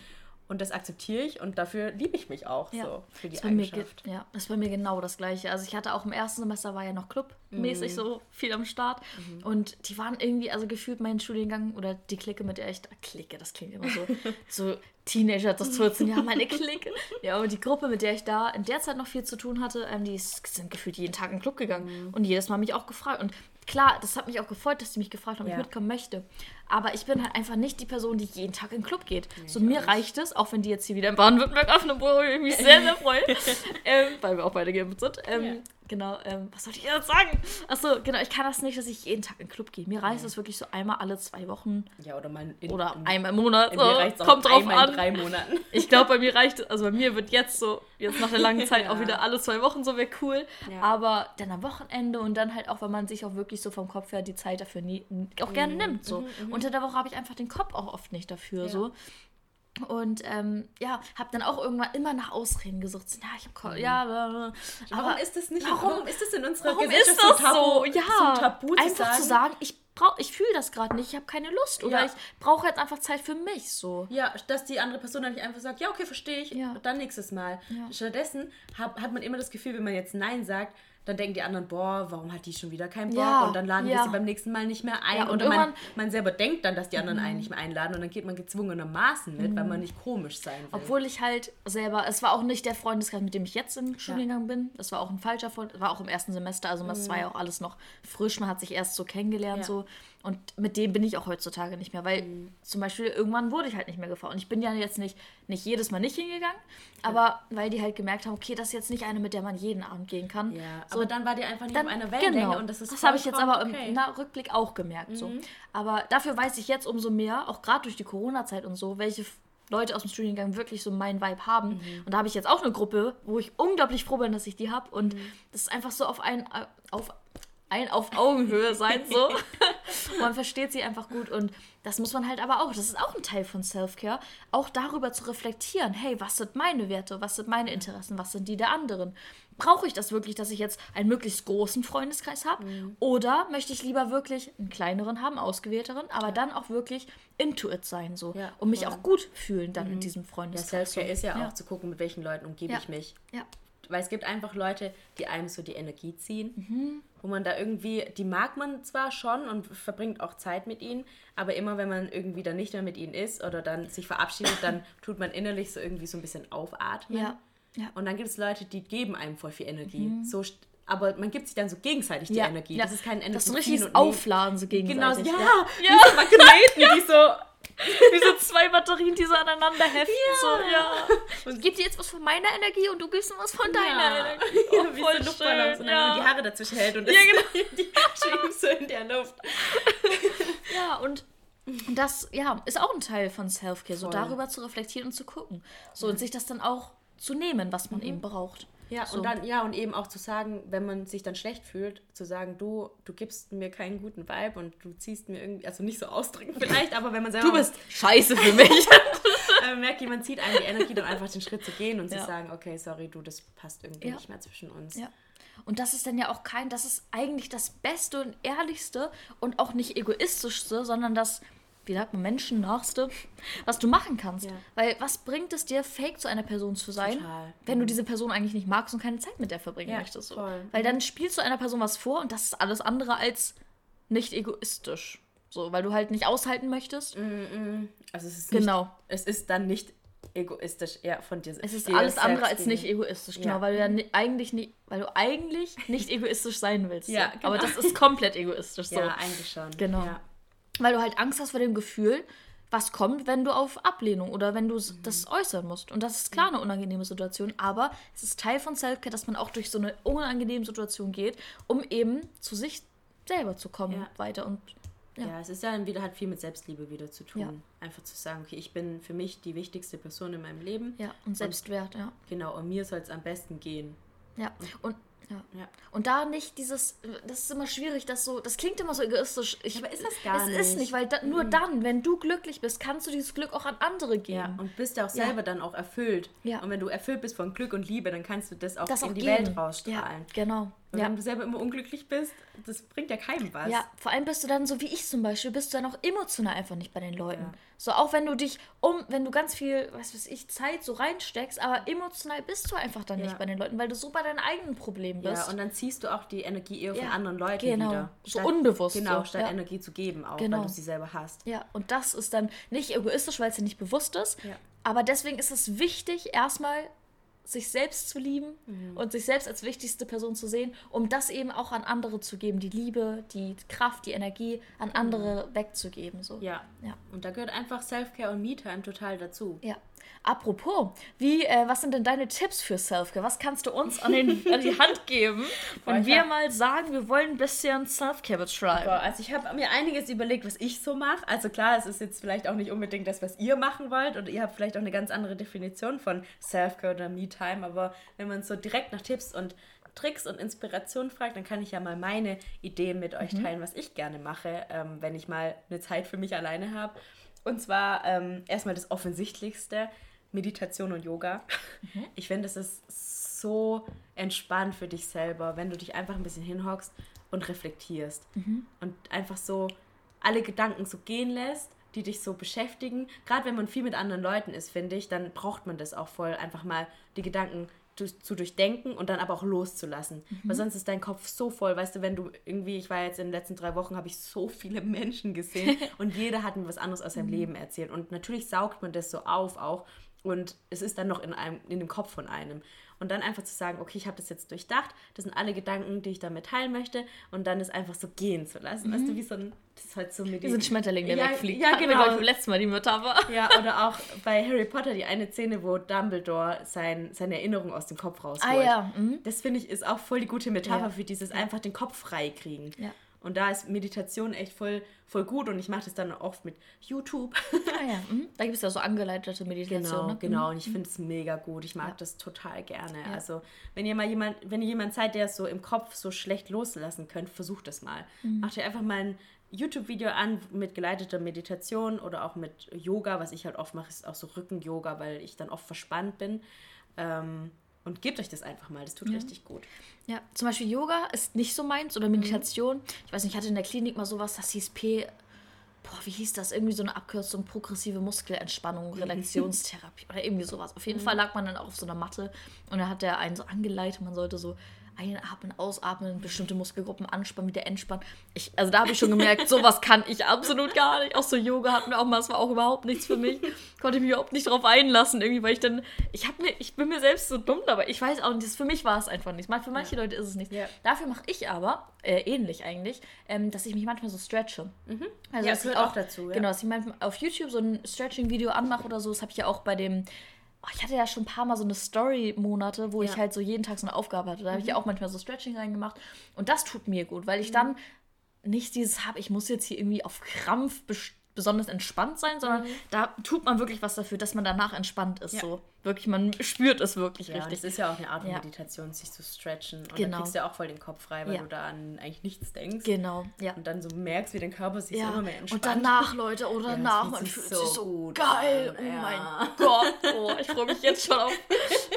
Und das akzeptiere ich und dafür liebe ich mich auch Ja. so für die Das bei mir Eigenschaft. ja, das ist bei mir genau das Gleiche. Also ich hatte auch im ersten Semester war ja noch clubmäßig Mhm. so viel am Start. Und die waren irgendwie, also gefühlt mein Studiengang oder die Clique, mit der ich, da- Clique, das klingt immer so, so Teenager, das 14 Jahre, meine Clique. Ja, aber die Gruppe, mit der ich da in der Zeit noch viel zu tun hatte, ähm, die sind gefühlt jeden Tag in den Club gegangen. Und jedes Mal mich auch gefragt. Und klar, das hat mich auch gefreut, dass die mich gefragt haben, ob Ja. ich mitkommen möchte. Aber ich bin halt einfach nicht die Person, die jeden Tag in den Club geht. so, mir reicht es, auch wenn die jetzt hier wieder in Baden-Württemberg öffnen, worüber ich mich sehr, sehr freue. ähm, weil wir auch beide geimpft sind. Ähm, Ja. Genau, ähm, was soll ich jetzt sagen? Achso, genau, ich kann das nicht, dass ich jeden Tag in den Club gehe. Mir reicht es wirklich so einmal alle zwei Wochen Ja, oder mal in, oder in, einmal im Monat. So. auch Kommt drauf einmal an. in drei Monaten. Ich glaube, bei mir reicht, also bei mir wird jetzt so, jetzt nach einer langen Zeit auch Ja. wieder alle zwei Wochen so wäre cool. Ja. Aber dann am Wochenende und dann halt auch, wenn man sich auch wirklich so vom Kopf her die Zeit dafür nie, auch Mhm. gerne nimmt. So. Unter der Woche habe ich einfach den Kopf auch oft nicht dafür. Ja. So. Und ähm, ja, habe dann auch irgendwann immer nach Ausreden gesucht. Ja, ich habe Ko- ja, aber, Warum ist das nicht? warum- Warum, ist das in unserer Warum Gesellschaft ist das so, tabu, so? Ja, so tabu zu einfach sagen? zu sagen, ich brauch, ich fühle das gerade nicht, ich habe keine Lust oder Ja. ich brauche jetzt einfach Zeit für mich so. Ja, dass die andere Person dann nicht einfach sagt, ja, okay, verstehe ich, Ja. dann nächstes Mal. Ja. Stattdessen hat, hat man immer das Gefühl, wenn man jetzt Nein sagt, dann denken die anderen, boah, warum hat die schon wieder keinen Bock? Ja, Und dann laden wir ja. sie beim nächsten Mal nicht mehr ein. Ja, und und man, Mhm. man selber denkt dann, dass die anderen einen nicht mehr einladen und dann geht man gezwungenermaßen mit, weil man nicht komisch sein will. Obwohl ich halt selber, es war auch nicht der Freundeskreis, mit dem ich jetzt im Studiengang bin. Das war auch ein falscher Freund, war auch im ersten Semester, also das war ja auch alles noch frisch, man hat sich erst so kennengelernt so. Und mit dem bin ich auch heutzutage nicht mehr, weil zum Beispiel irgendwann wurde ich halt nicht mehr gefahren. Und ich bin ja jetzt nicht, nicht jedes Mal nicht hingegangen, aber weil die halt gemerkt haben, okay, das ist jetzt nicht eine, mit der man jeden Abend gehen kann. ja, so, aber dann war die einfach nicht dann, auf einer Wellenlänge genau. und das ist das habe ich jetzt aber im okay. Mhm. na, Rückblick auch gemerkt. So. Aber dafür weiß ich jetzt umso mehr, auch gerade durch die Corona-Zeit und so, welche Leute aus dem Studiengang wirklich so meinen Vibe haben. Mhm. Und da habe ich jetzt auch eine Gruppe, wo ich unglaublich froh bin, dass ich die habe. Und Mhm. das ist einfach so auf ein, äh, auf ein auf Augenhöhe sein, so. Man versteht sie einfach gut. Und das muss man halt aber auch, das ist auch ein Teil von Self-Care, auch darüber zu reflektieren, hey, was sind meine Werte, was sind meine Interessen, was sind die der anderen? Brauche ich das wirklich, dass ich jetzt einen möglichst großen Freundeskreis habe? Mhm. Oder möchte ich lieber wirklich einen kleineren haben, ausgewählteren, aber dann auch wirklich into it sein, so. Ja, und mich voll. Mhm. auch gut fühlen dann in diesem Ja, Freundeskreis. Selfcare ist ja, Ja. auch zu gucken, mit welchen Leuten umgebe Ja. ich mich. Ja. Weil es gibt einfach Leute, die einem so die Energie ziehen, Mhm. Wo man da irgendwie, die mag man zwar schon und verbringt auch Zeit mit ihnen, aber immer wenn man irgendwie dann nicht mehr mit ihnen ist oder dann sich verabschiedet, dann tut man innerlich so irgendwie so ein bisschen aufatmen. Ja. Ja. Und dann gibt es Leute, die geben einem voll viel Energie. So, st- aber man gibt sich dann so gegenseitig die Ja, Energie. ja. Das ist kein Energie. Das ist ein richtiges Aufladen so gegenseitig. Genau, ja. ja. Wie so Magneten, die so Wie so zwei Batterien, die so aneinander heften. So, ja. Und gib dir jetzt was von meiner Energie und du gibst mir was von deiner Ja. Energie. Ja, Oh, wie voll so Luftballons und dann wenn man die ja. Haare dazwischen hält und das Ja, genau. die schweben so in der Luft. ja, und das ja, ist auch ein Teil von Self-Care, so darüber zu reflektieren und zu gucken. So und sich das dann auch zu nehmen, was man eben braucht. Ja, So. und dann, ja, und eben auch zu sagen, wenn man sich dann schlecht fühlt, zu sagen, du, du gibst mir keinen guten Vibe und du ziehst mir irgendwie, also nicht so ausdrücken vielleicht, aber wenn man selber Du bist scheiße für mich. äh, merkt, jemand zieht einem die Energie, dann einfach den Schritt zu gehen und Ja. zu sagen, okay, sorry, du, das passt irgendwie Ja. nicht mehr zwischen uns. Ja. Und das ist dann ja auch kein, das ist eigentlich das Beste und Ehrlichste und auch nicht egoistischste, sondern das, wie sagt man, Menschennachste, was du machen kannst. Ja. Weil was bringt es dir, fake zu einer Person zu sein, Total. wenn du diese Person eigentlich nicht magst und keine Zeit mit der verbringen Ja, möchtest? So. Weil dann spielst du einer Person was vor und das ist alles andere als nicht egoistisch. So, weil du halt nicht aushalten möchtest. Also es ist Genau. nicht, es ist dann nicht egoistisch eher von dir. Es ist alles andere selbst als nicht egoistisch, genau, Ja. weil du ja ni- eigentlich nicht, weil du eigentlich nicht egoistisch sein willst. Ja, so. Aber genau. das ist komplett egoistisch. So. Ja, eigentlich schon. Genau. Ja. Weil du halt Angst hast vor dem Gefühl, was kommt, wenn du auf Ablehnung oder wenn du Mhm. das äußern musst. Und das ist klar eine unangenehme Situation, aber es ist Teil von Selfcare, dass man auch durch so eine unangenehme Situation geht, um eben zu sich selber zu kommen Ja. weiter. Und Ja. Ja. es ist ja dann wieder, hat viel mit Selbstliebe wieder zu tun. Ja. Einfach zu sagen, okay, ich bin für mich die wichtigste Person in meinem Leben. ja, und Selbstwert, ja. Genau, und mir soll es am besten gehen. Ja. Und ja. Ja. Und da nicht dieses, das ist immer schwierig, das so, das klingt immer so egoistisch. Ich, Aber ist das gar es ist nicht. nicht, weil da, nur dann, wenn du glücklich bist, kannst du dieses Glück auch an andere geben. Ja, und bist ja auch Ja. selber dann auch erfüllt. Ja. Und wenn du erfüllt bist von Glück und Liebe, dann kannst du das auch das in auch die geben. Welt rausstrahlen. Ja, genau. Und Ja. wenn du selber immer unglücklich bist, das bringt ja keinem was. Ja, vor allem bist du dann so wie ich zum Beispiel, bist du dann auch emotional einfach nicht bei den Leuten. So auch wenn du dich um, wenn du ganz viel, was weiß ich, Zeit so reinsteckst, aber emotional bist du einfach dann Ja. nicht bei den Leuten, weil du so bei deinen eigenen Problemen bist. Ja, und dann ziehst du auch die Energie eher von Ja, anderen Leuten genau. wieder. So unbewusst Genau, so, statt ja. Energie zu geben, auch Genau. weil du sie selber hast. Ja, und das ist dann nicht egoistisch, weil es dir nicht bewusst ist, aber deswegen ist es wichtig, erstmal sich selbst zu lieben Mhm. und sich selbst als wichtigste Person zu sehen, um das eben auch an andere zu geben, die Liebe, die Kraft, die Energie an andere wegzugeben. So. Mhm. Ja. Ja. Und da gehört einfach Self-Care und Me-Time total dazu. Ja. Apropos, wie, äh, was sind denn deine Tipps für Selfcare? Was kannst du uns an, den, an die Hand geben, wenn wir hab- mal sagen, wir wollen ein bisschen Selfcare betreiben? Boah, also ich habe mir einiges überlegt, was ich so mache. Also klar, es ist jetzt vielleicht auch nicht unbedingt das, was ihr machen wollt. Und ihr habt vielleicht auch eine ganz andere Definition von Self-Care oder Me-Time. Aber wenn man so direkt nach Tipps und Tricks und Inspiration fragt, dann kann ich ja mal meine Ideen mit euch teilen, was ich gerne mache, ähm, wenn ich mal eine Zeit für mich alleine habe. Und zwar ähm, erstmal das Offensichtlichste, Meditation und Yoga. Ich finde, es ist so entspannt für dich selber, wenn du dich einfach ein bisschen hinhockst und reflektierst. Und einfach so alle Gedanken so gehen lässt, die dich so beschäftigen. Gerade wenn man viel mit anderen Leuten ist, finde ich, dann braucht man das auch voll, einfach mal die Gedanken zu durchdenken und dann aber auch loszulassen. Weil sonst ist dein Kopf so voll, weißt du, wenn du irgendwie, ich war jetzt in den letzten drei Wochen, habe ich so viele Menschen gesehen und jeder hat mir was anderes aus seinem Leben erzählt. Und natürlich saugt man das so auf auch und es ist dann noch in, einem, in dem Kopf von einem. Und dann einfach zu sagen, okay, ich habe das jetzt durchdacht, das sind alle Gedanken, die ich damit teilen möchte und dann ist einfach so gehen zu lassen. Weißt du, wie so ein, das ist halt so mit Wie so ein Schmetterling, der ja, wegfliegt. Ja, Hatten wir, genau. ich, beim letzten Mal die Metapher. Ja, oder auch bei Harry Potter die eine Szene, wo Dumbledore sein, seine Erinnerung aus dem Kopf rausholt. Ah ja, mhm. Das finde ich ist auch voll die gute Metapher Ja. für dieses einfach den Kopf frei kriegen. Ja. Und da ist Meditation echt voll, voll gut und ich mache das dann oft mit YouTube. Ah ja, mhm. Da gibt es ja so angeleitete Meditation. Genau, ne? genau. Und ich finde es mega gut. Ich mag Ja. das total gerne. Ja. Also, wenn ihr mal jemand, wenn ihr jemand seid, der es so im Kopf so schlecht loslassen könnt, versucht es mal. Mhm. Macht ihr einfach mal ein YouTube-Video an mit geleiteter Meditation oder auch mit Yoga. Was ich halt oft mache, ist auch so Rücken-Yoga, weil ich dann oft verspannt bin. Ähm, und gebt euch das einfach mal. Das tut richtig gut. Ja, zum Beispiel Yoga ist nicht so meins oder Meditation. Ich weiß nicht, ich hatte in der Klinik mal sowas, das hieß P. Boah, wie hieß das? Irgendwie so eine Abkürzung, progressive Muskelentspannung, Relaxionstherapie oder irgendwie sowas. Auf jeden Fall lag man dann auch auf so einer Matte und da hat der einen so angeleitet, man sollte so einatmen, ausatmen, bestimmte Muskelgruppen anspannen, wieder entspannen. Ich, also da habe ich schon gemerkt, sowas kann ich absolut gar nicht. Auch so Yoga hatten wir auch mal, das war auch überhaupt nichts für mich. Konnte ich mich überhaupt nicht drauf einlassen, irgendwie, weil ich dann, ich habe mir, ich bin mir selbst so dumm dabei. Ich weiß auch nicht, für mich war es einfach nicht. Mal- Für manche Leute ist es nicht. Ja. Dafür mache ich aber, äh, ähnlich eigentlich, ähm, dass ich mich manchmal so stretche. Also, Ja, das gehört auch dazu, ja. Genau, dass ich manchmal auf YouTube so ein Stretching-Video anmache oder so. Das habe ich ja auch bei dem. Oh, ich hatte ja schon ein paar Mal so eine Story-Monate, wo ich Ja. halt so jeden Tag so eine Aufgabe hatte. Da habe ich ja auch manchmal so Stretching reingemacht. Und das tut mir gut, weil ich dann nicht dieses habe, ich muss jetzt hier irgendwie auf Krampf bes- besonders entspannt sein, sondern da tut man wirklich was dafür, dass man danach entspannt ist. Ja. So wirklich, man spürt es wirklich Ja, richtig. das ist ja auch eine Art von Ja. Meditation, sich zu stretchen. Und Genau. dann kriegst du ja auch voll den Kopf frei, weil Ja. du da an eigentlich nichts denkst. Genau, ja. Und dann so merkst, wie dein Körper sich Ja, immer mehr entspannt. und danach, Leute, oder das danach, man fühlt so sich so geil. an, oh ja. mein Gott. Oh, ich freue mich jetzt schon auf.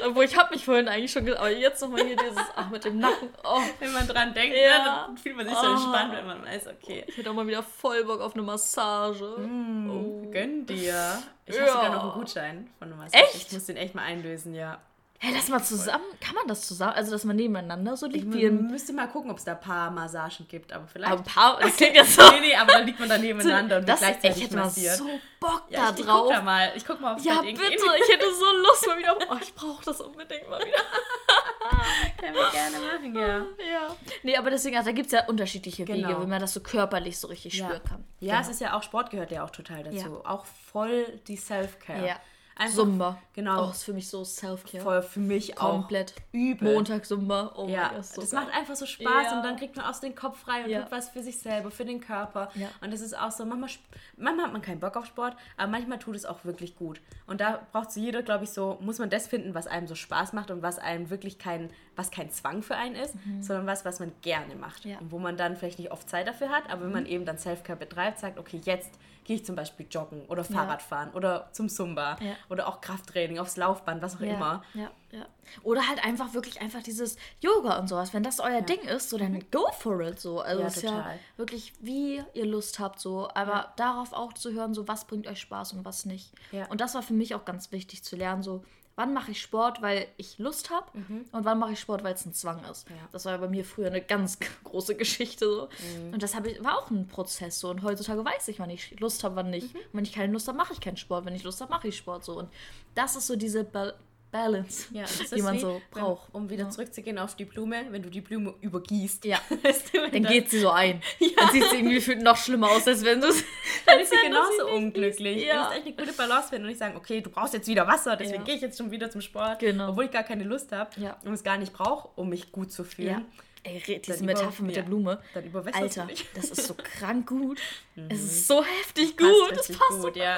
Obwohl, ich habe mich vorhin eigentlich schon aber jetzt nochmal hier dieses, ach, mit dem Nacken. Oh, Wenn man dran denkt, Ja. ja. dann fühlt man sich so Oh. entspannt, wenn man weiß, okay. ich hätte auch mal wieder voll Bock auf eine Massage. Oh. Gönn dir. Ich habe sogar noch einen Gutschein von der Massage. Echt? Ich muss den echt mal einlösen, ja. Hey, lass mal zusammen. Kann man das zusammen? Also, dass man nebeneinander so Ich liegt wie ein. müsste mal gucken, ob es da ein paar Massagen gibt, aber vielleicht. Aber ein paar. Das klingt ja so. nee, nee, aber dann liegt man da nebeneinander und das, ich gleichzeitig hätte mal massiert. so Bock ja, da ich, ich drauf. guck da mal. Ich guck mal, ob es Ja, bitte. Ich hätte so Lust mal wieder. Oh, ich brauche das unbedingt mal wieder. Können wir gerne machen, ja. Ja. Nee, aber deswegen, also, da gibt es ja unterschiedliche Genau. Wege, wie man das so körperlich so richtig Ja, spüren kann. ja Genau. es ist ja auch, Sport gehört ja auch total dazu. Ja. Auch voll die Self-Care. Ja. Einfach, Zumba. Genau. Oh, ist für mich so Self-Care. Voll für mich auch. Komplett. übel. Montag Zumba. Oh Ja, Gott, so das geil. macht einfach so Spaß Ja. und dann kriegt man auch so den Kopf frei und Ja. tut was für sich selber, für den Körper. Ja. Und das ist auch so, manchmal, manchmal hat man keinen Bock auf Sport, aber manchmal tut es auch wirklich gut. Und da braucht so jeder, glaube ich, so, muss man das finden, was einem so Spaß macht und was einem wirklich kein, was kein Zwang für einen ist, sondern was, was man gerne macht. Mhm. Mhm. Und wo man dann vielleicht nicht oft Zeit dafür hat, aber wenn man eben dann Self-Care betreibt, sagt, okay, jetzt gehe ich zum Beispiel joggen oder Fahrrad fahren oder zum Zumba Ja. oder auch Krafttraining aufs Laufband, was auch ja, immer. Ja, ja. Oder halt einfach wirklich einfach dieses Yoga und sowas. Wenn das euer Ding ist, so dann go for it so. Also Mhm. Ja, ist ja total. wirklich, wie ihr Lust habt, so. Aber darauf auch zu hören, so was bringt euch Spaß und was nicht. Ja. Und das war für mich auch ganz wichtig zu lernen, so wann mache ich Sport, weil ich Lust habe Mhm. und wann mache ich Sport, weil es ein Zwang ist. Das war ja bei mir früher eine ganz große Geschichte so. Mhm. Und das ich, war auch ein Prozess so. Und heutzutage weiß ich, wann ich Lust habe, wann nicht. Mhm. Und wenn ich keine Lust habe, mache ich keinen Sport. Wenn ich Lust habe, mache ich Sport so. Und das ist so diese ba Balance, Ja, das die ist man wie, so wenn- braucht. Um wieder Ja. zurückzugehen auf die Blume, wenn du die Blume übergießt. Ja. Weißt du, wenn Dann dann- geht sie so ein. Dann sieht sie irgendwie noch schlimmer aus, als wenn du es. dann ist sie wenn du genauso unglücklich. Ja. Du musst echt eine gute Balance finden und nicht sagen, okay, du brauchst jetzt wieder Wasser, deswegen Ja. gehe ich jetzt schon wieder zum Sport, Genau. obwohl ich gar keine Lust habe Ja. und es gar nicht brauche, um mich gut zu fühlen. Ey, diese Metapher mit ja. der Blume. Dann überwässerst Alter, du das ist so krank gut. Es ist so heftig Passt gut. Das richtig passt gut, so ja.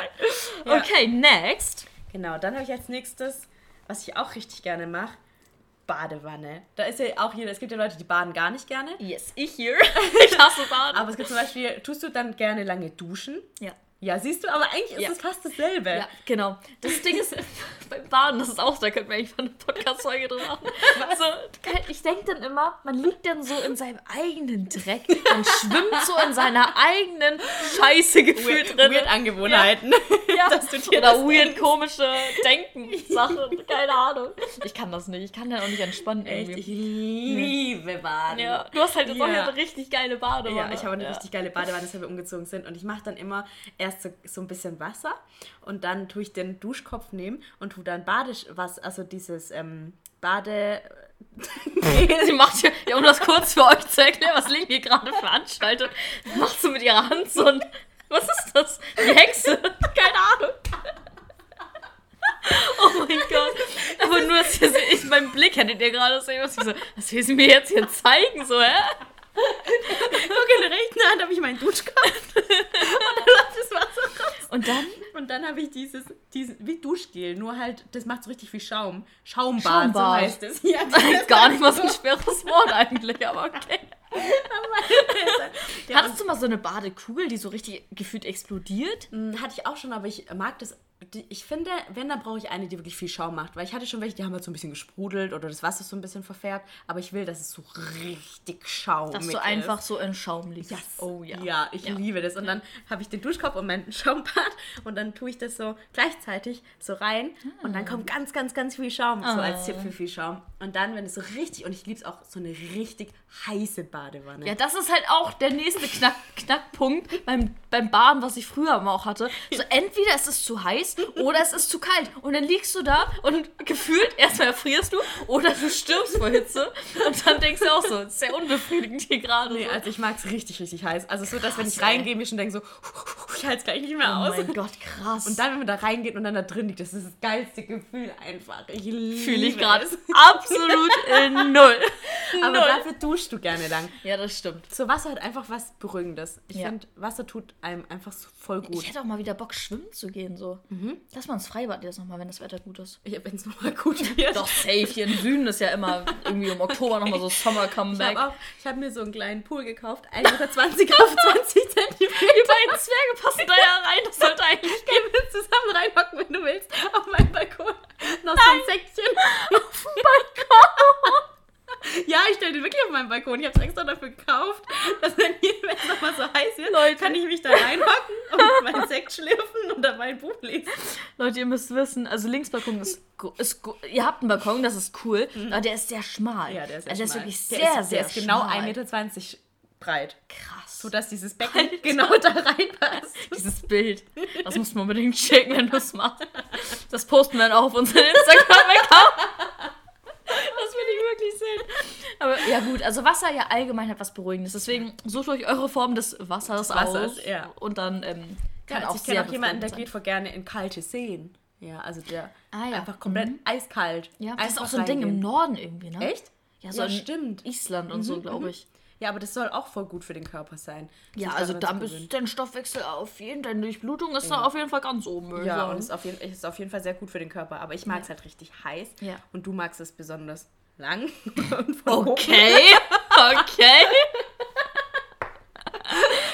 Ja. Okay, next. Genau, dann habe ich als nächstes, was ich auch richtig gerne mache, Badewanne. Da ist ja auch jeder, es gibt ja Leute, die baden gar nicht gerne. Yes, ich hier. Ich hasse Baden. Aber es gibt zum Beispiel, tust du dann gerne lange duschen? Ja. Ja, siehst du, aber eigentlich ist Ja. es fast dasselbe. Ja, genau. Das Ding ist, beim Baden, das ist auch, da könnten wir eigentlich mal eine Podcast-Folge drüber machen. Also, ich denke dann immer, man liegt dann so in seinem eigenen Dreck, man schwimmt so in seiner eigenen Scheiße gefühlt drin. weird Angewohnheiten. Ja. dir Oder weird denkst. komische Denken-Sachen. Keine Ahnung. Ich kann das nicht. Ich kann dann auch nicht entspannen Echt, irgendwie. ich liebe Baden. Ja, du hast halt jetzt auch Ja. eine richtig geile Badewanne. Ja, ich habe eine Ja. richtig geile Badewanne, seit wir umgezogen sind. Und ich mache dann immer erst so, so ein bisschen Wasser und dann tue ich den Duschkopf nehmen und tue dann Badewasser, also dieses ähm, Bade... Sie macht hier, ja, um das kurz für euch zu erklären, was Link hier gerade veranstaltet, macht sie mit ihrer Hand so ein. Was ist das? Die Hexe? Keine Ahnung. Oh mein Gott. Aber nur, dass ihr, ich, mein Blick hättet ihr gerade sehen, was ich so, was will sie mir jetzt hier zeigen? So, hä? Guck, in der rechten Hand habe ich meinen Duschkopf und dann läuft das Wasser raus. Und dann? Und dann habe ich dieses, dieses, wie Duschgel, nur halt, das macht so richtig viel Schaum. Schaumbad, so Schaumbad. heißt es. Ja, Gar nicht mal so ein schweres Wort eigentlich, aber okay. Ja, Hattest du mal so eine Badekugel, die so richtig gefühlt explodiert? und, hatte ich auch schon, aber ich mag das. Ich finde, wenn, dann brauche ich eine, die wirklich viel Schaum macht. Weil ich hatte schon welche, die haben halt so ein bisschen gesprudelt oder das Wasser so ein bisschen verfärbt. Aber ich will, dass es so richtig schaumig Dass ist. du einfach so in Schaum liegst. Yes. Oh ja. Ja, ich Ja. liebe das. Und dann habe ich den Duschkopf und mein Schaumbad und dann tue ich das so gleichzeitig so rein und dann kommt ganz, ganz, ganz viel Schaum, so als Tipp für viel Schaum. Und dann, wenn es so richtig, und ich liebe es auch, so eine richtig heiße Badewanne. Ja, das ist halt auch der nächste Knack Knackpunkt beim, beim Baden, was ich früher immer auch hatte. So, entweder es ist zu heiß oder es ist zu kalt. Und dann liegst du da und gefühlt erstmal erfrierst du oder du stirbst vor Hitze. Und dann denkst du auch so, ist sehr unbefriedigend hier gerade. Nee, so. also ich mag es richtig, richtig heiß. Also so, dass wenn ich reingehe, mir schon denke so, ich halte es gleich nicht mehr Oh aus. mein Gott, krass. Und dann, wenn man da reingeht und dann da drin liegt, das ist das geilste Gefühl einfach. Ich liebe fühle ich gerade es. absolut in Null. Aber Null. dafür duschst du gerne lang. Ja, das stimmt. So Wasser hat einfach was Beruhigendes. Ich Ja. finde, Wasser tut einem einfach so voll gut. Ich hätte auch mal wieder Bock, schwimmen zu gehen. So. Lass mal ins Freibad jetzt nochmal, wenn das Wetter gut ist. Ich, wenn es nochmal gut wird. Doch, safe. Hier im Süden ist ja immer irgendwie im Oktober nochmal so Summer Ich Comeback. habe hab mir so einen kleinen Pool gekauft, 1,20 Meter auf 20 Zentimeter. Die beiden Zwerge passen da ja rein. Das sollte eigentlich Gehen wir zusammen reinhocken, wenn du willst, auf meinem Balkon. Noch so ein Säckchen. auf dem Balkon. Ja, ich stelle den wirklich auf meinen Balkon. Ich habe es extra dafür gekauft, dass wenn es nochmal so heiß wird, Leute. kann ich mich da reinhocken und meinen Sekt schlürfen und dabei ein Buch lesen. Leute, ihr müsst wissen, also Linksbalkon ist, ist ihr habt einen Balkon, das ist cool, aber der ist sehr schmal. Mhm. Ja, der ist sehr also der ist schmal. wirklich Der sehr, ist, sehr Der ist genau schmal. 1,20 Meter breit. Krass. So dass dieses Becken genau da reinpasst. Dieses Bild, das muss man unbedingt schicken, wenn du es machst. Das posten wir dann auch auf unseren Instagram-Account. Das will ich wirklich sehen. Aber ja gut, also Wasser ja allgemein hat was Beruhigendes. Deswegen sucht euch eure Form des Wassers, Wassers, aus. ja. Und dann ähm, kann Ja, auch also ich sehr kenne auch jemanden, der geht voll gerne in kalte Seen. Ja, also der Ah, ja. einfach komplett eiskalt. sein. Ja, das ist auch so ein Ding im. Norden irgendwie, ne? Echt? Ja, so Ja, stimmt. Island und so, glaube ich. Ja, aber das soll auch voll gut für den Körper sein. Ja, also da bist dein Stoffwechsel auf jeden Fall, deine Durchblutung ist da auf jeden Fall ganz oben. würde Ja, und es ist, auf jeden, es ist auf jeden Fall sehr gut für den Körper. Aber ich mag es halt richtig heiß. Ja. Und du magst es besonders lang. Okay, okay.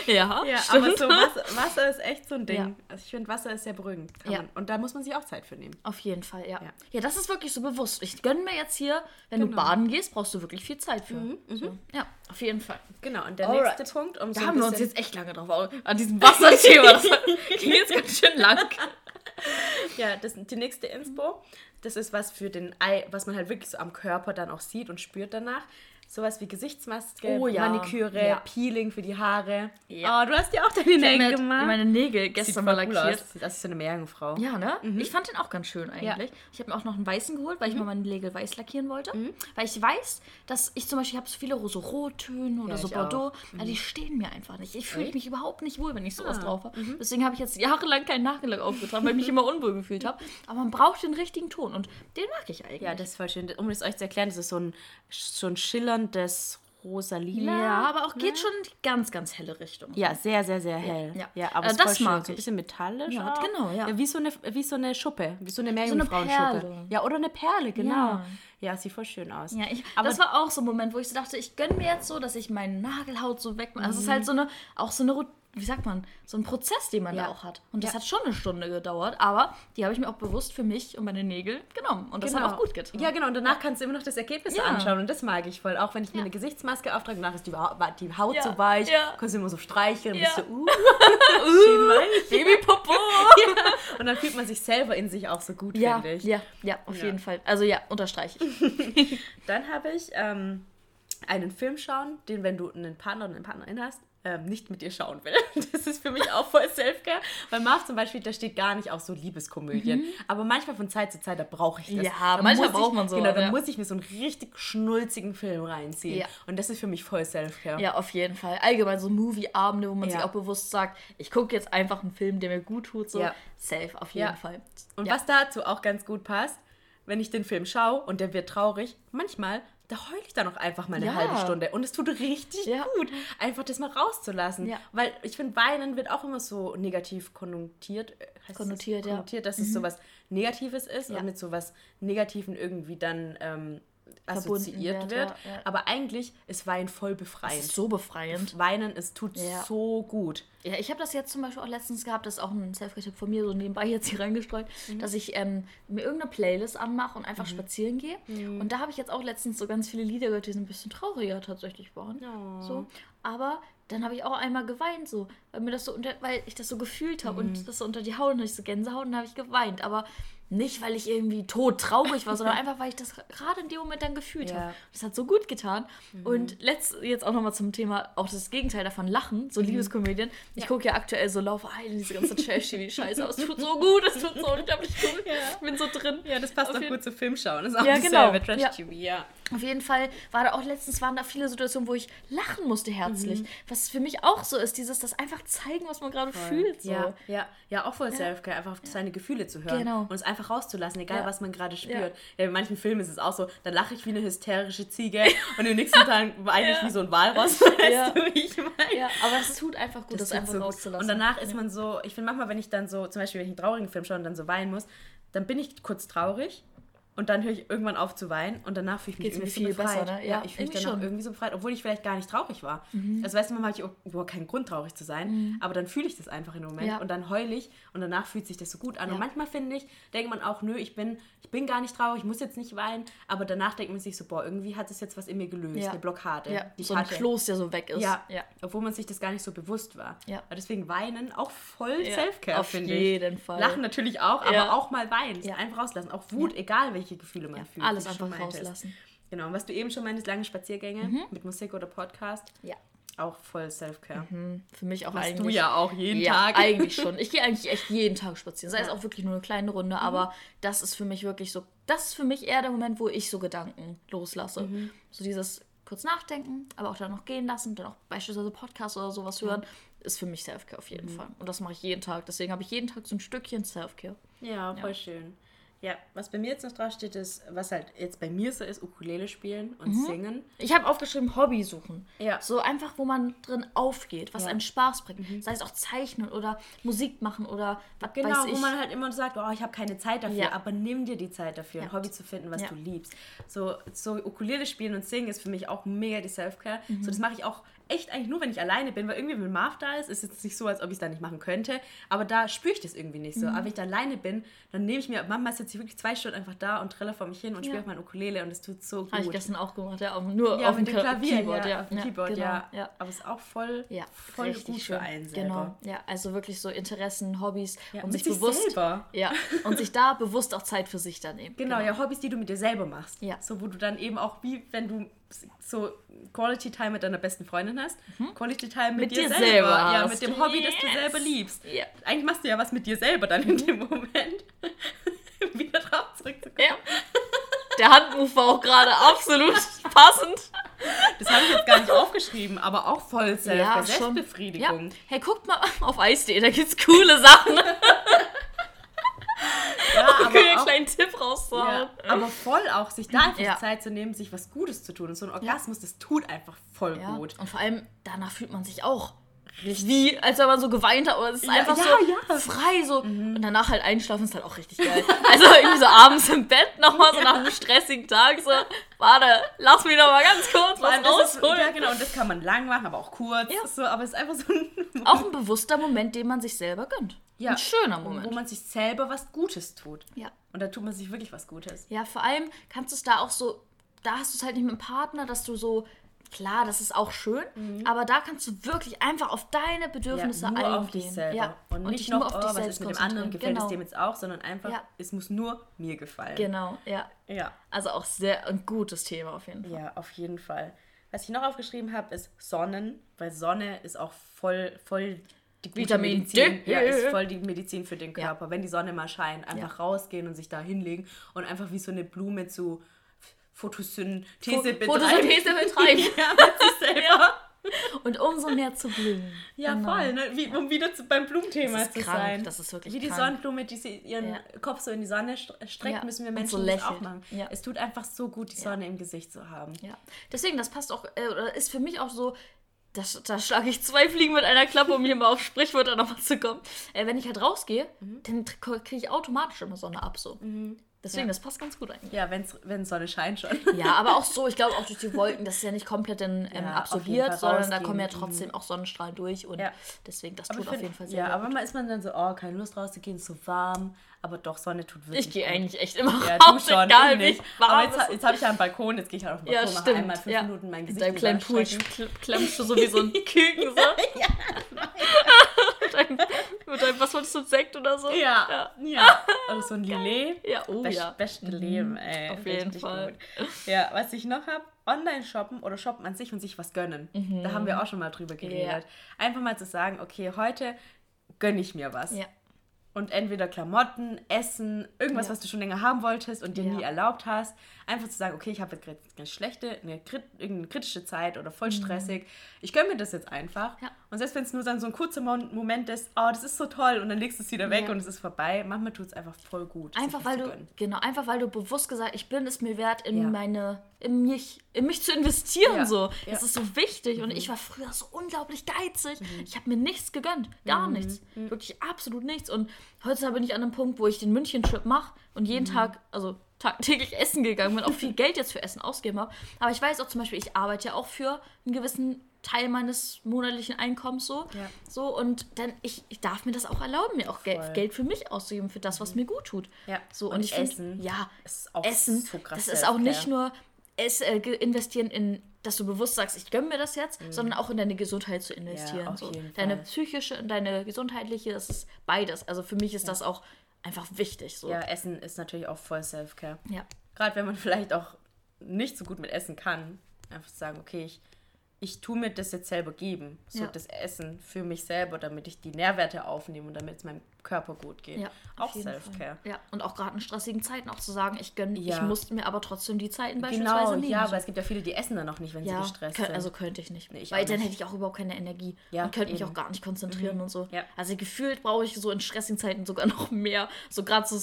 Ja, Ja, stimmt. aber so Wasser, Wasser ist echt so ein Ding. Ja. Also ich finde, Wasser ist sehr beruhigend. Ja. Man, und da muss man sich auch Zeit für nehmen. Auf jeden Fall, ja. Ja. ja. das ist wirklich so bewusst. Ich gönne mir jetzt hier, wenn du Genau. baden gehst, brauchst du wirklich viel Zeit für. So. Ja, auf jeden Fall. Genau, und der Alright. nächste Punkt, um Da so haben wir uns jetzt echt lange drauf au- an diesem Wasserthema. Das ging jetzt ganz schön lang. ja, das, die nächste Inspo, das ist was für den Ei, was man halt wirklich so am Körper dann auch sieht und spürt danach. Sowas wie Gesichtsmaske, Oh ja, Maniküre, ja. Peeling für die Haare. Ja. Oh, du hast ja auch deine Ich Nägel mir gemacht. meine Nägel gestern mal cool lackiert. aus. Das ist so eine Meerjungfrau. Ja, ne? Ich fand den auch ganz schön eigentlich. Ich habe mir auch noch einen weißen geholt, weil ich mal meine Nägel weiß lackieren wollte. Weil ich weiß, dass ich zum Beispiel habe so viele so Rottöne oder Ja, so Bordeaux. Ja, die stehen mir einfach nicht. Ich fühle mich überhaupt nicht wohl, wenn ich sowas Ah, drauf habe. Deswegen habe ich jetzt jahrelang keinen Nagellack aufgetragen, weil ich mich immer unwohl gefühlt habe. Aber man braucht den richtigen Ton und den mag ich eigentlich. Ja, das ist voll schön. Um es euch zu erklären, das ist so ein, so ein schillerndes rosa-lila. ja aber auch geht schon in die ganz, ganz helle Richtung. Ja, sehr, sehr, sehr hell. Ja. ja aber Äh, das schön. mag So ein bisschen metallisch. Ja, auch. genau, ja. wie, so eine, wie so eine Schuppe. Wie so eine Meerjungfrauenschuppe. Perle. ja, oder eine Perle, genau. Ja. Ja, sieht voll schön aus. Ja, ich, aber das war auch so ein Moment, wo ich so dachte, ich gönne mir jetzt so, dass ich meine Nagelhaut so weg. Also es ist halt so eine, auch so eine, Rut- wie sagt man, so ein Prozess, den man Ja. da auch hat. Und das Ja. hat schon eine Stunde gedauert, aber die habe ich mir auch bewusst für mich und meine Nägel genommen. Und das hat auch gut getan. Ja, genau. Und danach kannst du immer noch das Ergebnis Ja. anschauen. Und das mag ich voll. Auch wenn ich mir eine Gesichtsmaske auftrage, danach ist die, die Haut so weich. Kannst du immer so streicheln. Und bist so, uh, weich. Babypopo! Und dann fühlt man sich selber in sich auch so gut, ja, finde ich. ja, ja, auf jeden Fall. Also ja, unterstreiche ich. Dann habe ich ähm, einen Film schauen, den, wenn du einen Partner oder eine Partnerin hast, ähm, nicht mit dir schauen will. Das ist für mich auch voll Selfcare. Weil Marv zum Beispiel, der steht gar nicht auf so Liebeskomödien. Aber manchmal von Zeit zu Zeit, da brauche ich das. Mhm. Ja, Da manchmal braucht man so, Genau, dann ja. muss ich mir so einen richtig schnulzigen Film reinziehen. Ja. Und das ist für mich voll Selfcare. Ja, auf jeden Fall. Allgemein so Movie-Abende, wo man Ja. sich auch bewusst sagt, ich gucke jetzt einfach einen Film, der mir gut tut. So. Ja. Safe, auf jeden. Fall. Und was dazu auch ganz gut passt, wenn ich den Film schaue und der wird traurig, manchmal, da heule ich dann auch einfach mal eine Ja. halbe Stunde. Und es tut richtig Ja. gut, einfach das mal rauszulassen. Ja. Weil ich finde, Weinen wird auch immer so negativ konnotiert. äh, heißt Konnotiert, das? ja. Konnotiert, dass es sowas Negatives ist und mit sowas Negativen irgendwie dann ähm, assoziiert wird, wird. ja, ja. Aber eigentlich ist Weinen voll befreiend. ist so befreiend. Weinen, es tut Ja. so gut. Ja, ich habe das jetzt zum Beispiel auch letztens gehabt, das ist auch ein Selfcare-Tipp von mir, so nebenbei jetzt hier reingestreut, dass ich ähm, mir irgendeine Playlist anmache und einfach spazieren gehe. Und da habe ich jetzt auch letztens so ganz viele Lieder gehört, die so ein bisschen trauriger tatsächlich waren. Oh. So. Aber dann habe ich auch einmal geweint, so, weil mir das so unter, weil ich das so gefühlt habe und das so unter die Haut und ich so Gänsehaut und dann habe ich geweint. Aber nicht, weil ich irgendwie tot traurig war, sondern einfach, weil ich das gerade in dem Moment dann gefühlt Ja. habe. Das hat so gut getan. Und letzt, jetzt auch nochmal zum Thema, auch das Gegenteil davon, Lachen, so Liebeskomödien. Ich gucke ja aktuell so Laufe ein, diese ganze Trash-TV-Scheiße, aber es tut so gut, es tut so unglaublich gut. Ich bin so drin. Ja, das passt Auf auch gut zu Film schauen. Das ist auch Ja, genau. Trash-TV, ja. Auf jeden Fall war da auch letztens waren da viele Situationen, wo ich lachen musste herzlich. Was für mich auch so ist, dieses das einfach zeigen, was man gerade fühlt. So. Ja, ja, ja, auch voll Selfcare, einfach auf seine Gefühle zu hören Genau. und es einfach rauszulassen, egal Ja. was man gerade spürt. Ja. Ja. in manchen Filmen ist es auch so, da lache ich wie eine hysterische Ziege und im nächsten Tag weine ich Ja. wie so ein Walross, weißt Ja. du, wie ich meine? Ja, aber es tut einfach gut, das, tut einfach so rauszulassen. Und danach ist man so, ich finde manchmal, wenn ich dann so, zum Beispiel, wenn ich einen traurigen Film schaue und dann so weinen muss, dann bin ich kurz traurig. Und dann höre ich irgendwann auf zu weinen und danach fühle ich mich Geht's mir irgendwie viel so befreit. besser, ne? Ja, Ja, ich fühle mich dann auch schon. irgendwie so befreit, obwohl ich vielleicht gar nicht traurig war. Mhm. Also weißt du, manchmal habe ich überhaupt keinen Grund, traurig zu sein, aber dann fühle ich das einfach in dem Moment Ja. und dann heule ich und danach fühlt sich das so gut an. Ja. Und manchmal finde ich, denkt man auch, nö, ich bin, ich bin gar nicht traurig, ich muss jetzt nicht weinen, aber danach denkt man sich so, boah, irgendwie hat es jetzt was in mir gelöst, eine Blockade, ja, die so ein hatte. Kloß, der so weg ist. Ja, ja. obwohl man sich das gar nicht so bewusst war. Ja. Aber deswegen weinen auch voll Selfcare, auf finde ich. jeden Fall. Lachen natürlich auch, aber auch mal weinen. Einfach rauslassen. Auch Wut, egal welche Gefühle man fühlt. alles einfach rauslassen. Genau, und was du eben schon meintest, lange Spaziergänge mit Musik oder Podcast, Ja. auch voll Selfcare. Für mich auch Machst eigentlich. du ja auch jeden ja, Tag. eigentlich schon. Ich gehe eigentlich echt jeden Tag spazieren. Sei es Ja. auch wirklich nur eine kleine Runde, aber das ist für mich wirklich so, das ist für mich eher der Moment, wo ich so Gedanken loslasse. So dieses kurz nachdenken, aber auch dann noch gehen lassen, dann auch beispielsweise Podcasts oder sowas hören, ist für mich Selfcare auf jeden Fall. Und das mache ich jeden Tag. Deswegen habe ich jeden Tag so ein Stückchen Selfcare. Ja, voll schön. Ja, was bei mir jetzt noch draufsteht, ist, was halt jetzt bei mir so ist, Ukulele spielen und singen. Ich habe aufgeschrieben, Hobby suchen. Ja. So einfach, wo man drin aufgeht, was Ja. einem Spaß bringt. Sei es auch Zeichnen oder Musik machen oder was Genau, weiß ich. wo man halt immer sagt, oh, ich habe keine Zeit dafür, Ja. aber nimm dir die Zeit dafür, ein Ja. Hobby zu finden, was du liebst. So, so Ukulele spielen und singen ist für mich auch mega die Selfcare. Mhm. So, das mache ich auch echt eigentlich nur, wenn ich alleine bin, weil irgendwie, wenn Marv da ist, ist es nicht so, als ob ich es da nicht machen könnte, aber da spüre ich das irgendwie nicht Mhm. so. Aber wenn ich da alleine bin, dann nehme ich mir, manchmal sitze ich wirklich zwei Stunden einfach da und trille vor mich hin und spiele Ja. auf mein Ukulele und es tut so gut. Habe ich gestern auch gemacht, ja, aber nur ja, auf dem dem Kla- Klavier, Keyboard, ja, ja. auf dem Keyboard, genau, ja. Aber es ist auch voll, Ja, voll gut schön. für einen selber. Genau, ja, also wirklich so Interessen, Hobbys und sich bewusst, selber. ja, und sich da bewusst auch Zeit für sich dann nehmen. Genau, ja, Hobbys, die du mit dir selber machst. Ja. So, wo du dann eben auch, wie wenn du so Quality Time mit deiner besten Freundin hast, Quality Time mit, Mhm. Mit dir, dir selber. selber Ja, mit dem Hobby, das du selber liebst. Ja. Eigentlich machst du ja was mit dir selber dann in dem Moment. Wieder drauf zurückzukommen. Ja. Der Handmove war auch gerade absolut passend. Das habe ich jetzt gar nicht aufgeschrieben, aber auch voll Self Ja, schon. Selbstbefriedigung. Ja. Hey, guckt mal auf Eis.de, da gibt's coole Sachen. Ja, aber einen auch, kleinen Tipp raushauen. ja, aber voll auch, sich da einfach Ja. Zeit zu nehmen, sich was Gutes zu tun. Und so ein Orgasmus, das tut einfach voll Ja. gut. Und vor allem, danach fühlt man sich auch wie, als wenn man so geweint hat. Aber es ist einfach so. Mhm. frei. So. Und danach halt einschlafen ist halt auch richtig geil. Also irgendwie so abends im Bett nochmal so nach einem stressigen Tag so, warte, lass mich noch mal ganz kurz was ist, rausholen. ja, genau, und das kann man lang machen, aber auch kurz. Ja. So, aber es ist einfach so ein Auch ein bewusster Moment, den man sich selber gönnt. Ja. Ein schöner wo Moment. man sich selber was Gutes tut. Ja. Und da tut man sich wirklich was Gutes. Ja, vor allem kannst du es da auch so, da hast du es halt nicht mit dem Partner, dass du so, klar, das ist auch schön, aber da kannst du wirklich einfach auf deine Bedürfnisse Mhm. nur eingehen. auf dich selber. Ja. Und, nicht dich noch, nur auf oh, dich was selbst ist mit dem anderen, gefällt es genau. dem jetzt auch, sondern einfach, Ja. es muss nur mir gefallen. Genau, ja. Ja. Also auch sehr ein gutes Thema auf jeden Fall. Ja, auf jeden Fall. Was ich noch aufgeschrieben habe, ist Sonnen, weil Sonne ist auch voll, voll die Vitamin Medizin. D. Ja, ist voll die Medizin für den Ja. Körper. Wenn die Sonne mal scheint, einfach rausgehen und sich da hinlegen und einfach wie so eine Blume zu Photosynthese betreiben. Photosynthese betreiben. ja, mit sich selber. Und umso mehr zu blühen. Ja, Genau. voll, ne? Wie, um wieder zu, beim Blumenthema zu krank, sein. das ist wirklich Wie die krank. Sonnenblume, die sie ihren Ja. Kopf so in die Sonne st- streckt, Ja, müssen wir Menschen so auch machen. Ja. Es tut einfach so gut, die Sonne im Gesicht zu haben. Ja. Deswegen, das passt auch, äh, oder ist für mich auch so, das, da schlage ich zwei Fliegen mit einer Klappe, um hier mal auf Sprichwörter nochmal zu kommen. Äh, wenn ich halt rausgehe, Mhm. dann kriege ich automatisch immer Sonne ab so. Deswegen, Ja. das passt ganz gut eigentlich. Ja, wenn Sonne scheint schon. Ja, aber auch so, ich glaube auch durch die Wolken, das ist ja nicht komplett in, ähm, Ja, absorbiert, sondern da kommen ja trotzdem auch Sonnenstrahlen durch und Ja. deswegen, das Aber tut ich auf find- jeden Fall sehr Ja, gut. aber manchmal ist man dann so, oh, keine Lust rauszugehen, ist so warm. Aber doch, Sonne tut wirklich Ich gehe eigentlich echt immer Ja, du raus, schon, egal ich wie Aber jetzt, jetzt habe ich ja einen Balkon, jetzt gehe ich halt auf den Ja, Balkon, mache stimmt. einmal fünf ja. Minuten mein In Gesicht deinem kleinen Pool klemmst du so wie so ein Küken so. mit, deinem, mit deinem, was wolltest du, Sekt oder so? Ja, ja. Und so ein Lillet. Ja, oh Best, ja. Beste Leben, ey. auf jeden Richtig Fall. Gut. Ja, was ich noch habe, online shoppen oder shoppen an sich und sich was gönnen. Da haben wir auch schon mal drüber geredet. Einfach mal zu sagen, okay, heute gönne ich mir was. Ja. Und entweder Klamotten, Essen, irgendwas, Ja. was du schon länger haben wolltest und dir Ja. nie erlaubt hast. Einfach zu sagen, okay, ich habe jetzt gerade eine schlechte, eine, irgendeine kritische Zeit oder voll stressig. Ich gönne mir das jetzt einfach. Mhm. Ja. Und selbst wenn es nur dann so ein kurzer Mo- Moment ist, oh, das ist so toll und dann legst du es wieder weg und es ist vorbei. Manchmal tut es einfach voll gut. Einfach weil du, genau, einfach weil du bewusst gesagt, ich bin es mir wert, in meine, in mich, in mich zu investieren Ja. so. Ja. Mhm. Das ist so wichtig. Und ich war früher so unglaublich geizig. Ich habe mir nichts gegönnt. Gar nichts. Mhm. Wirklich absolut nichts. Und heutzutage bin ich an einem Punkt, wo ich den München-Trip mache und Mhm. jeden Tag, also tagtäglich essen gegangen bin, auch viel Geld jetzt für Essen ausgegeben habe. Aber ich weiß auch zum Beispiel, ich arbeite ja auch für einen gewissen Teil meines monatlichen Einkommens so. Ja. So und dann ich, ich darf mir das auch erlauben, mir auch Geld, Voll. Geld für mich auszugeben, für das, was mir gut tut. Ja. So, und, Und ich finde, Essen ja, ist auch Essen, so krass das ist auch nicht nur es, äh, investieren in, dass du bewusst sagst, ich gönne mir das jetzt, sondern auch in deine Gesundheit zu investieren. Mhm. auf so. Deine psychische und deine gesundheitliche, das ist beides. Also für mich ist das auch einfach wichtig. So. Ja, Essen ist natürlich auch voll Self-Care. ja. Gerade wenn man vielleicht auch nicht so gut mit Essen kann, einfach sagen, okay, ich, ich tue mir das jetzt selber geben. So Ja. das Essen für mich selber, damit ich die Nährwerte aufnehme und damit es meinem Körper gut geht. Ja, auch Self-Care. Ja, und auch gerade in stressigen Zeiten auch zu sagen, ich gönne, ich Ja. muss mir aber trotzdem die Zeiten beispielsweise Genau, nehmen. ja, aber es gibt ja viele, die essen dann noch nicht, wenn ja, sie gestresst könnt, sind. also könnte ich nicht. Nee, ich weil dann nicht. hätte ich auch überhaupt keine Energie. Ja, und könnte mich eben. Mhm. auch gar nicht konzentrieren und so. Also gefühlt brauche ich so in stressigen Zeiten sogar noch mehr. So gerade so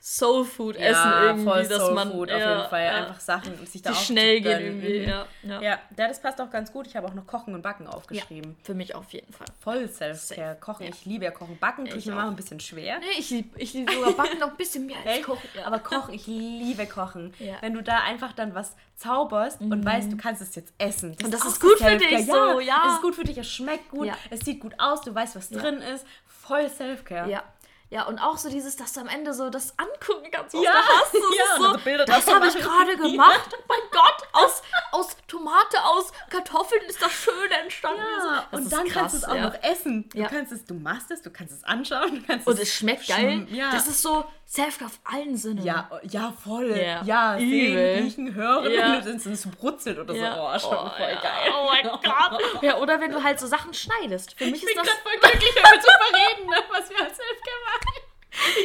Soul Food essen irgendwie, voll dass Soul man Food auf jeden Fall. Einfach Sachen, sich da die auch schnell gehen irgendwie. Mhm. Ja, ja. Das passt auch ganz gut. Ich habe auch noch Kochen und Backen aufgeschrieben. für mich auf jeden Fall. Voll Self-Care. Kochen, ich liebe ja Kochen. Backen tue ich Ich mal ein bisschen schwer. Nee, ich liebe ich lieb sogar Backen noch ein bisschen mehr als Kochen. Ja. Aber Kochen, ich liebe Kochen. Ja. Mhm. Wenn du da einfach dann was zauberst und weißt, du kannst es jetzt essen. Und das auch ist gut für dich, so, ja. Es ist gut für dich, es schmeckt gut, Ja. es sieht gut aus, du weißt, was Ja. drin ist. Voll Selfcare. Ja. Ja, und auch so dieses, dass du am Ende so das angucken kannst, was Ja, du hast. Das, ja, so, so Bilder das habe ich gerade gemacht. Oh mein Gott, aus, aus Tomate, aus Kartoffeln ist das Schöne entstanden. Ja, Das und dann krass, kannst du es auch ja. noch essen. Du Ja. kannst es, du machst es, du kannst es anschauen, du kannst Und es schmeckt geil. Ja. Das ist so Selfcare auf allen Sinnen. ja, ja, voll. Ja. Ja, sehen, riechen, hören, Ja. wenn du es so brutzelt oder Ja. so. Oh, schon voll ja. geil. Oh mein Gott. Ja, oder wenn du halt so Sachen schneidest. Für mich Ich ist bin das. voll glücklich, damit zu verreden, ne, was wir als Selfcare machen.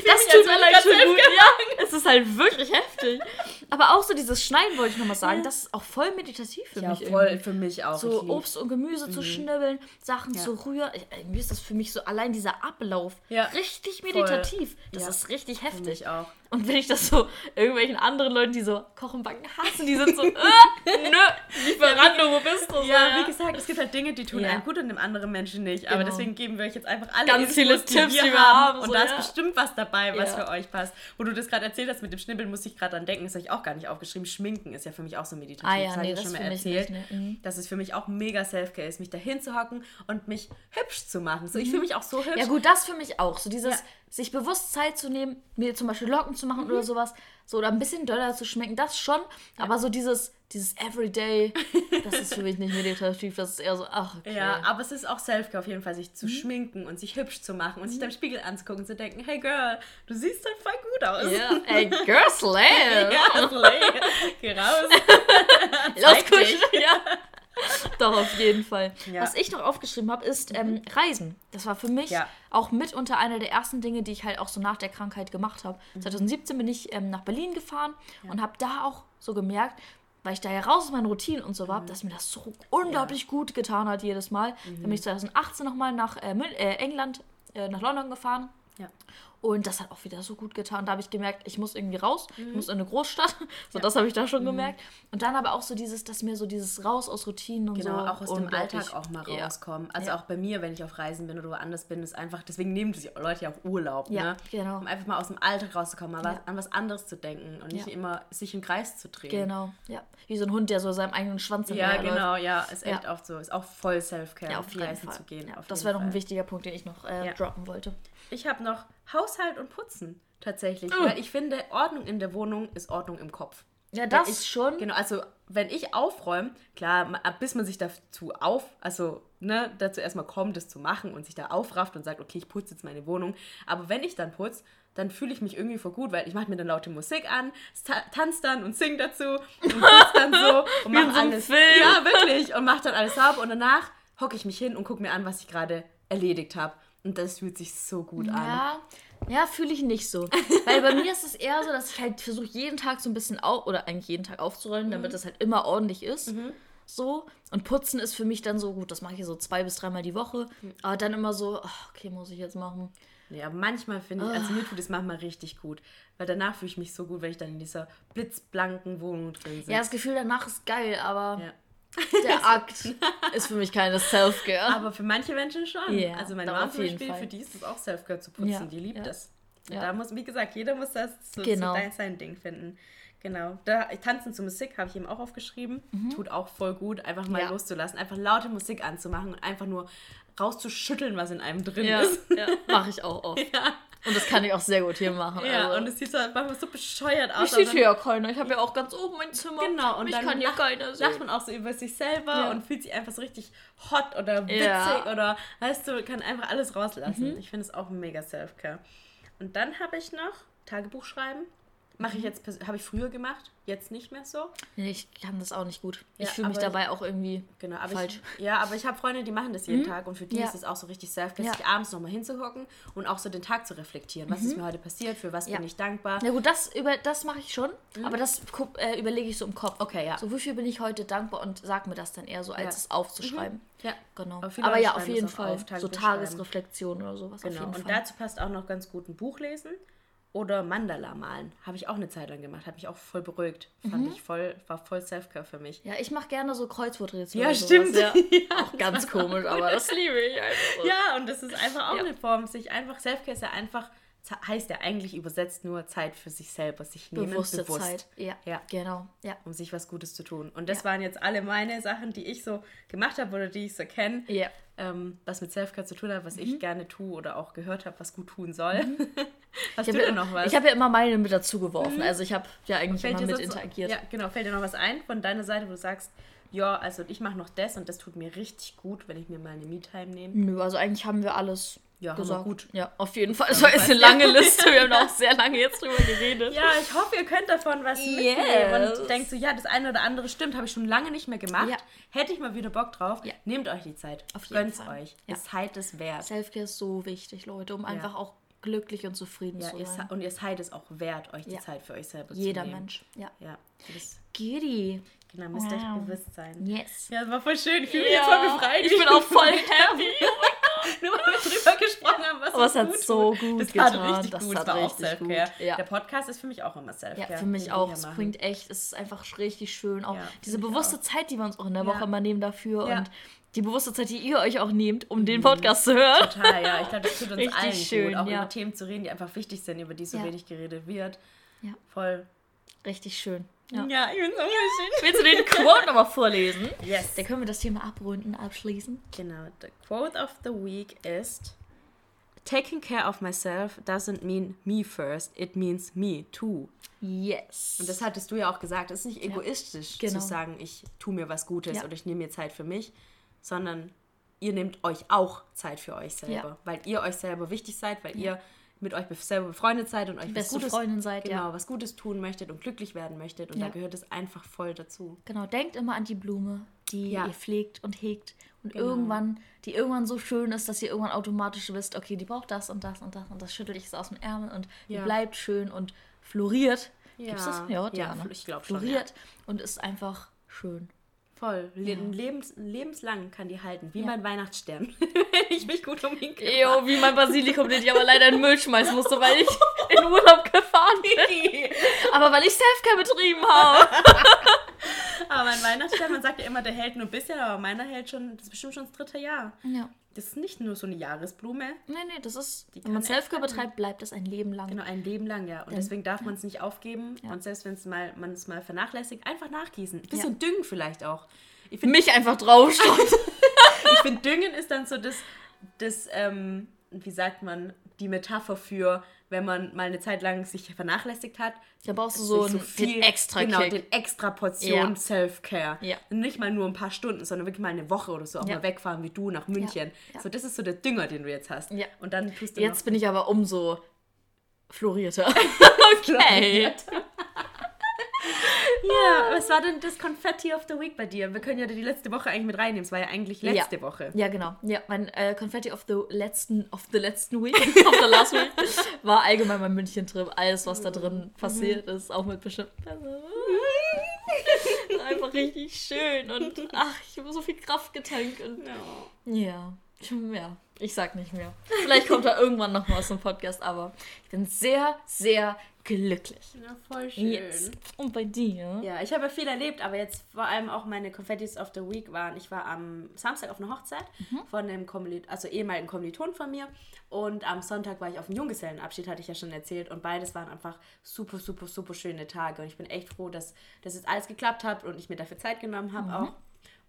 Das tut mir leid schon gut. Ja, es ist halt wirklich heftig. Aber auch so dieses Schneiden wollte ich nochmal sagen, das ist auch voll meditativ für Ja, mich. voll, irgendwie. für mich auch. So Mhm. Obst und Gemüse zu schnibbeln, Sachen Ja. zu rühren. Ich, mir ist das für mich so allein dieser Ablauf Ja. richtig meditativ. Das Ja. ist richtig Für heftig. mich auch. Und wenn ich das so irgendwelchen anderen Leuten, die so kochen, backen, hassen, die sind so, äh, nö, Lieferando, wo bist du? So, Ja, wie gesagt, es gibt halt Dinge, die tun Ja. einem gut und dem anderen Menschen nicht. Aber Genau. deswegen geben wir euch jetzt einfach alle Ganz viele Tipps, die wir haben, Und so, da ist ja. bestimmt was dabei, was für euch passt. Wo du das gerade erzählt hast mit dem Schnibbeln, muss ich gerade dran denken. Das habe ich auch gar nicht aufgeschrieben. Schminken ist ja für mich auch so meditativ. Ah ja, das habe nee, ich ja das schon mal erzählt. nicht, ne? Mhm. Dass es für mich auch mega Selfcare ist, mich da hinzuhocken und mich hübsch zu machen. So, ich fühle mich auch so hübsch. Mhm. Ja gut, das für mich auch. So dieses. Sich bewusst Zeit zu nehmen, mir zum Beispiel Locken zu machen Mhm. oder sowas. So, oder ein bisschen doller zu schmecken, das schon. Aber so dieses, dieses Everyday, das ist für mich nicht meditativ. Das ist eher so, ach, okay. Ja, aber es ist auch Selfcare auf jeden Fall, sich Mhm. zu schminken und sich hübsch zu machen und sich dann im Spiegel anzugucken und zu denken, hey Girl, du siehst halt voll gut aus. Ja, ey, Girl Slam. Ja, Slay. Geh raus. Los, kuscheln. Ja. Doch, auf jeden Fall. Ja. Was ich noch aufgeschrieben habe, ist ähm, Reisen. Das war für mich Ja. auch mitunter einer der ersten Dinge, die ich halt auch so nach der Krankheit gemacht habe. 2017 bin ich ähm, nach Berlin gefahren und habe da auch so gemerkt, weil ich da ja raus aus meinen Routinen und so war, dass mir das so unglaublich gut getan hat jedes Mal. Dann bin ich 2018 nochmal nach äh, äh, England, äh, nach London gefahren. Ja. Und das hat auch wieder so gut getan. Da habe ich gemerkt, ich muss irgendwie raus, Mhm. ich muss in eine Großstadt. So, das habe ich da schon gemerkt. Und dann aber auch so dieses, dass mir so dieses raus aus Routinen und Genau, so. auch aus dem Alltag auch mal Ja. rauskommen. Also Ja. auch bei mir, wenn ich auf Reisen bin oder woanders bin, ist einfach, deswegen nehmen die Leute ja auch Urlaub, Ja, ne? genau. Um einfach mal aus dem Alltag rauszukommen, mal Ja. was, an was anderes zu denken und nicht Ja. immer sich im Kreis zu drehen. Genau, ja. Wie so ein Hund, der so seinem eigenen Schwanz Ja, hinterherläuft. genau, ja, ist echt Ja. oft so. Ist auch voll Self-Care, Ja, auf reisen Fall. zu gehen. ja, das wäre noch ein wichtiger Punkt, den ich noch äh, Ja. droppen wollte. Ich habe noch Haushalt und Putzen tatsächlich, Oh. weil ich finde, Ordnung in der Wohnung ist Ordnung im Kopf. Ja, das ich, schon. Genau, also wenn ich aufräume, klar, bis man sich dazu auf, also ne, dazu erstmal kommt, das zu machen und sich da aufrafft und sagt, okay, ich putze jetzt meine Wohnung. Aber wenn ich dann putze, dann fühle ich mich irgendwie voll gut, weil ich mache mir dann laute Musik an, ta tanze dann und sing dazu und putze dann so und mache alles. Film. Ja, wirklich. Und mache dann alles sauber und danach hocke ich mich hin und gucke mir an, was ich gerade erledigt habe. Und das fühlt sich so gut an. Ja, ja fühle ich nicht so. Weil bei mir ist es eher so, dass ich halt versuche, jeden Tag so ein bisschen auf, oder eigentlich jeden Tag aufzuräumen, damit Mhm. das halt immer ordentlich ist. So. Und putzen ist für mich dann so, gut, das mache ich so zwei bis dreimal die Woche. Mhm. Aber dann immer so, ach, okay, muss ich jetzt machen. Ja, manchmal finde ich, also mir tut es manchmal richtig gut. Weil danach fühle ich mich so gut, wenn ich dann in dieser blitzblanken Wohnung drin sitze. Ja, das Gefühl danach ist geil, aber Ja. Der Akt ist für mich keine Self-Care. Aber für manche Menschen schon. Ja, also meine Mama zum Beispiel, Fall. für die ist es auch Selfcare zu putzen. Ja, Die liebt ja. das. Ja. Da muss, wie gesagt, jeder muss das so, Genau. so sein Ding finden. Genau. Da, Tanzen zu Musik habe ich eben auch aufgeschrieben. Tut auch voll gut, einfach mal Mhm. Ja. loszulassen, einfach laute Musik anzumachen und einfach nur rauszuschütteln, was in einem drin Ja, ist. ja mache ich auch oft. Ja, Und das kann ich auch sehr gut hier machen. ja also. und es sieht so manchmal so bescheuert aus. Ich sehe hier ja keiner. Ich habe ja auch ganz oben mein Zimmer. Genau, und Mich dann kann lacht, keiner sehen. lacht man auch so über sich selber Ja. und fühlt sich einfach so richtig hot oder witzig Ja. oder weißt du, kann einfach alles rauslassen. Mhm. Ich finde es auch mega Self-Care. Und dann habe ich noch Tagebuch schreiben. Mache Mhm. ich jetzt, pers- habe ich früher gemacht, jetzt nicht mehr so. Nee, ich kann das auch nicht gut. Ich Ja, fühle mich dabei auch irgendwie Genau, falsch. Ich, ja, aber ich habe Freunde, die machen das jeden Tag und für die Ja. ist es auch so richtig Self-Care, Ja. sich abends nochmal hinzuhocken und auch so den Tag zu reflektieren. Was ist mir heute passiert, für was Mhm. Bin ich dankbar. Na gut, das, über, das mache ich schon, aber das äh, überlege ich so im Kopf. Mhm. Okay, ja. So, wofür bin ich heute dankbar und sag mir das dann eher so, als es aufzuschreiben. Ja. Genau. Aber ja, auf jeden Fall. auf, so. Tagesreflexion oder sowas. Genau, und dazu passt auch noch ganz gut ein Buch lesen oder Mandala malen. Habe ich auch eine Zeit lang gemacht, hat mich auch voll beruhigt. Fand Mhm. ich voll, war voll Selfcare für mich. ja, ich mache gerne so Kreuzworträtsel. Ja, stimmt. Ja. Auch ganz komisch, aber das liebe ich einfach. so. Ja, und das ist einfach auch Ja. eine Form, sich einfach, Selfcare ist ja einfach heißt ja eigentlich übersetzt nur Zeit für sich selber, sich nehmen, Bewusste bewusst. Zeit. Ja, Ja. genau. Ja. um sich was Gutes zu tun. Und das Ja. waren jetzt alle meine Sachen, die ich so gemacht habe oder die ich so kenne, Ja. ähm, was mit Selfcare zu tun hat, was ich gerne tue oder auch gehört habe, was gut tun soll. Hast Ich du habe denn noch was? Ich habe ja immer meine mit dazu geworfen. Also ich habe ja eigentlich Fällt immer mit sonst- interagiert. Ja, genau. Fällt dir noch was ein von deiner Seite, wo du sagst, ja, also ich mache noch das und das tut mir richtig gut, wenn ich mir mal eine Me-Time nehme. Nö, also eigentlich haben wir alles Ja, gesagt. gut. Ja, auf jeden Fall. Es war jetzt eine lange Liste. Wir haben auch sehr lange jetzt drüber geredet. Ja, ich hoffe, ihr könnt davon was Yes. mitnehmen und denkt so, ja, das eine oder andere stimmt, habe ich schon lange nicht mehr gemacht. Ja. Hätte ich mal wieder Bock drauf. Ja. Nehmt euch die Zeit. Auf jeden Gönnt's Fall. euch. Ja. Ist halt es wert. Selfcare ist so wichtig, Leute, um einfach auch glücklich und zufrieden Ja, zu sein. se- und ihr seid es auch wert, euch die. Zeit für euch selber Jeder zu nehmen. Mensch. Ja. Ja, das, Giddy. Genau, müsst Wow. euch bewusst sein. Yes. Ja, das war voll schön. Ich fühle mich jetzt voll befreit. Ich bin auch voll happy. Nur weil wir drüber gesprochen haben, was es hat gut so gut das getan. War richtig Das gut. hat Das war auch richtig gut. Ja. Der Podcast ist für mich auch immer Selfcare. Ja, für mich auch. Es bringt echt, es ist einfach richtig schön. Auch Ja, diese bewusste auch. Zeit, die wir uns auch in der Ja. Woche immer nehmen dafür Ja. und die bewusste Zeit, die ihr euch auch nehmt, um den Podcast zu hören. Total, ja. Ich glaube, das tut uns Richtig allen schön, gut, auch ja. über Themen zu reden, die einfach wichtig sind, über die so Ja. wenig geredet wird. Ja. Voll. Richtig schön. Ja. Ja, ich bin so schön. Willst du den Quote nochmal vorlesen? Yes. Dann können wir das Thema abrunden, abschließen. Genau. The quote of the week ist Taking care of myself doesn't mean me first, it means me too. Yes. Und das hattest du ja auch gesagt. Es ist nicht egoistisch genau. zu sagen, ich tue mir was Gutes Ja. oder ich nehme mir Zeit für mich, sondern ihr nehmt euch auch Zeit für euch selber, Ja. weil ihr euch selber wichtig seid, weil ihr mit euch selber befreundet seid und euch was Beste Gutes, Freundin seid, ja. genau, was Gutes tun möchtet und glücklich werden möchtet. Und Ja. da gehört es einfach voll dazu. Genau, denkt immer an die Blume, die Ja. ihr pflegt und hegt und Genau. irgendwann, die irgendwann so schön ist, dass ihr irgendwann automatisch wisst, okay, die braucht das und das und das und das schüttel ich es aus dem Ärmel und die Ja. bleibt schön und floriert. Gibt's Ja. das? Ja, Ja, ja ne? ich glaub schon, Floriert und ist einfach schön. Voll. Le Lebens lebenslang kann die halten, wie Ja. mein Weihnachtsstern, wenn ich mich gut um ihn kümmere. Jo, wie mein Basilikum, den ich aber leider in den Müll schmeißen musste, weil ich in Urlaub gefahren bin. Aber weil ich Selfcare betrieben habe. Aber mein Weihnachtsstern, man sagt ja immer, der hält nur ein bisschen, aber meiner hält schon, das ist bestimmt schon das dritte Jahr. Ja. Das ist nicht nur so eine Jahresblume, Nee, nee, das ist, Die wenn man Selfcare betreibt, bleibt es ein Leben lang. genau ein Leben lang, ja. Und deswegen darf man es nicht aufgeben. Ja. Und selbst wenn es mal, man es mal vernachlässigt, einfach nachgießen. Ein Ja. bisschen düngen vielleicht auch. Ich finde, Mich einfach draufschauen. ich find, düngen ist dann so das, das ähm, wie sagt man, die Metapher für, wenn man mal eine Zeit lang sich vernachlässigt hat. Da brauchst du so, sich einen, den extra Genau, Kick. den extra Portion Ja. Self-Care. Ja. Nicht mal nur ein paar Stunden, sondern wirklich mal eine Woche oder so auch Ja. mal wegfahren wie du nach München. So, das ist so der Dünger, den du jetzt hast. Und dann tust du Jetzt bin ich aber umso florierter. Okay. Ja, was war denn das Confetti of the Week bei dir? Wir können ja die letzte Woche eigentlich mit reinnehmen. Es war ja eigentlich letzte ja. Woche. Ja, genau. Ja, mein äh, Confetti of the letzten, of the letzten Week, of the last week, war allgemein mein München-Trip. Alles, was da drin passiert ist, auch mit bestimmten Personen. Einfach richtig schön und ach, ich habe so viel Kraft getankt und ja, ja, ich sag nicht mehr. Vielleicht kommt da irgendwann noch mal aus dem Podcast, aber ich bin sehr, sehr glücklich. Ja, voll schön. Yes. Und bei dir? Ja, ich habe ja viel erlebt, aber jetzt vor allem auch meine Confettis of the Week waren. Ich war am Samstag auf einer Hochzeit von einem Kommilitonen, also ehemaligen Kommilitonen von mir. Und am Sonntag war ich auf dem Junggesellenabschied, hatte ich ja schon erzählt. Und beides waren einfach super, super, super schöne Tage. Und ich bin echt froh, dass das jetzt alles geklappt hat und ich mir dafür Zeit genommen habe auch.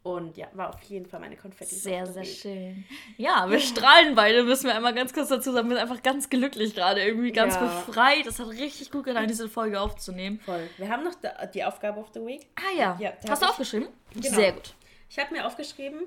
Und ja, war auf jeden Fall meine Confettis Sehr, sehr schön. Ja, wir strahlen beide, müssen wir einmal ganz kurz dazu sagen. Wir sind einfach ganz glücklich gerade, irgendwie ganz Ja. befreit. Das hat richtig gut getan, diese Folge aufzunehmen. Voll. Wir haben noch die, Aufgabe of the Week. Ah ja, Ja, hast du aufgeschrieben? Genau. Sehr gut. Ich habe mir aufgeschrieben,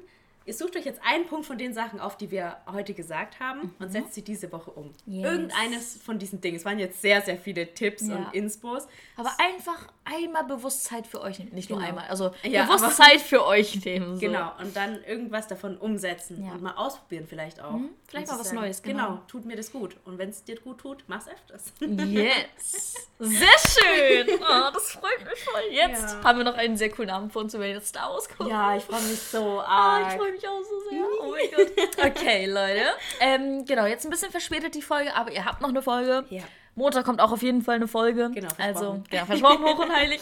ihr sucht euch jetzt einen Punkt von den Sachen auf, die wir heute gesagt haben und setzt sie diese Woche um. Yes. Irgendeines von diesen Dingen. Es waren jetzt sehr, sehr viele Tipps Ja. und Inspos. Aber einfach einmal Bewusstheit für euch nehmen. Nicht nur Genau. einmal, also Ja, Bewusstheit für euch nehmen. So. Genau. Und dann irgendwas davon umsetzen Ja. und mal ausprobieren vielleicht auch. vielleicht Und mal was Neues, genau. Genau. tut mir das gut. Und wenn es dir gut tut, mach's öfters. Yes. Sehr schön. Oh, das freut mich voll. Jetzt Ja. haben wir noch einen sehr coolen Abend vor uns, wenn wir jetzt Star Wars gucken. ja, ich freue mich so Ah, ich arg. freue mich auch so sehr. Oh mein Gott. Okay, Leute. Ähm, genau, jetzt ein bisschen verspätet die Folge, aber ihr habt noch eine Folge. Ja. Montag kommt auch auf jeden Fall eine Folge. Genau, Also, versprochen. genau, versprochen, hoch und heilig.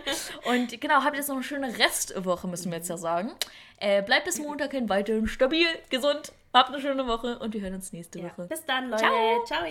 und genau, habt jetzt noch eine schöne Restwoche, müssen wir jetzt ja sagen. Äh, bleibt bis Montag hin weiterhin stabil, gesund. Habt eine schöne Woche und wir hören uns nächste ja. Woche. Bis dann, Leute. Ciao. Ciao.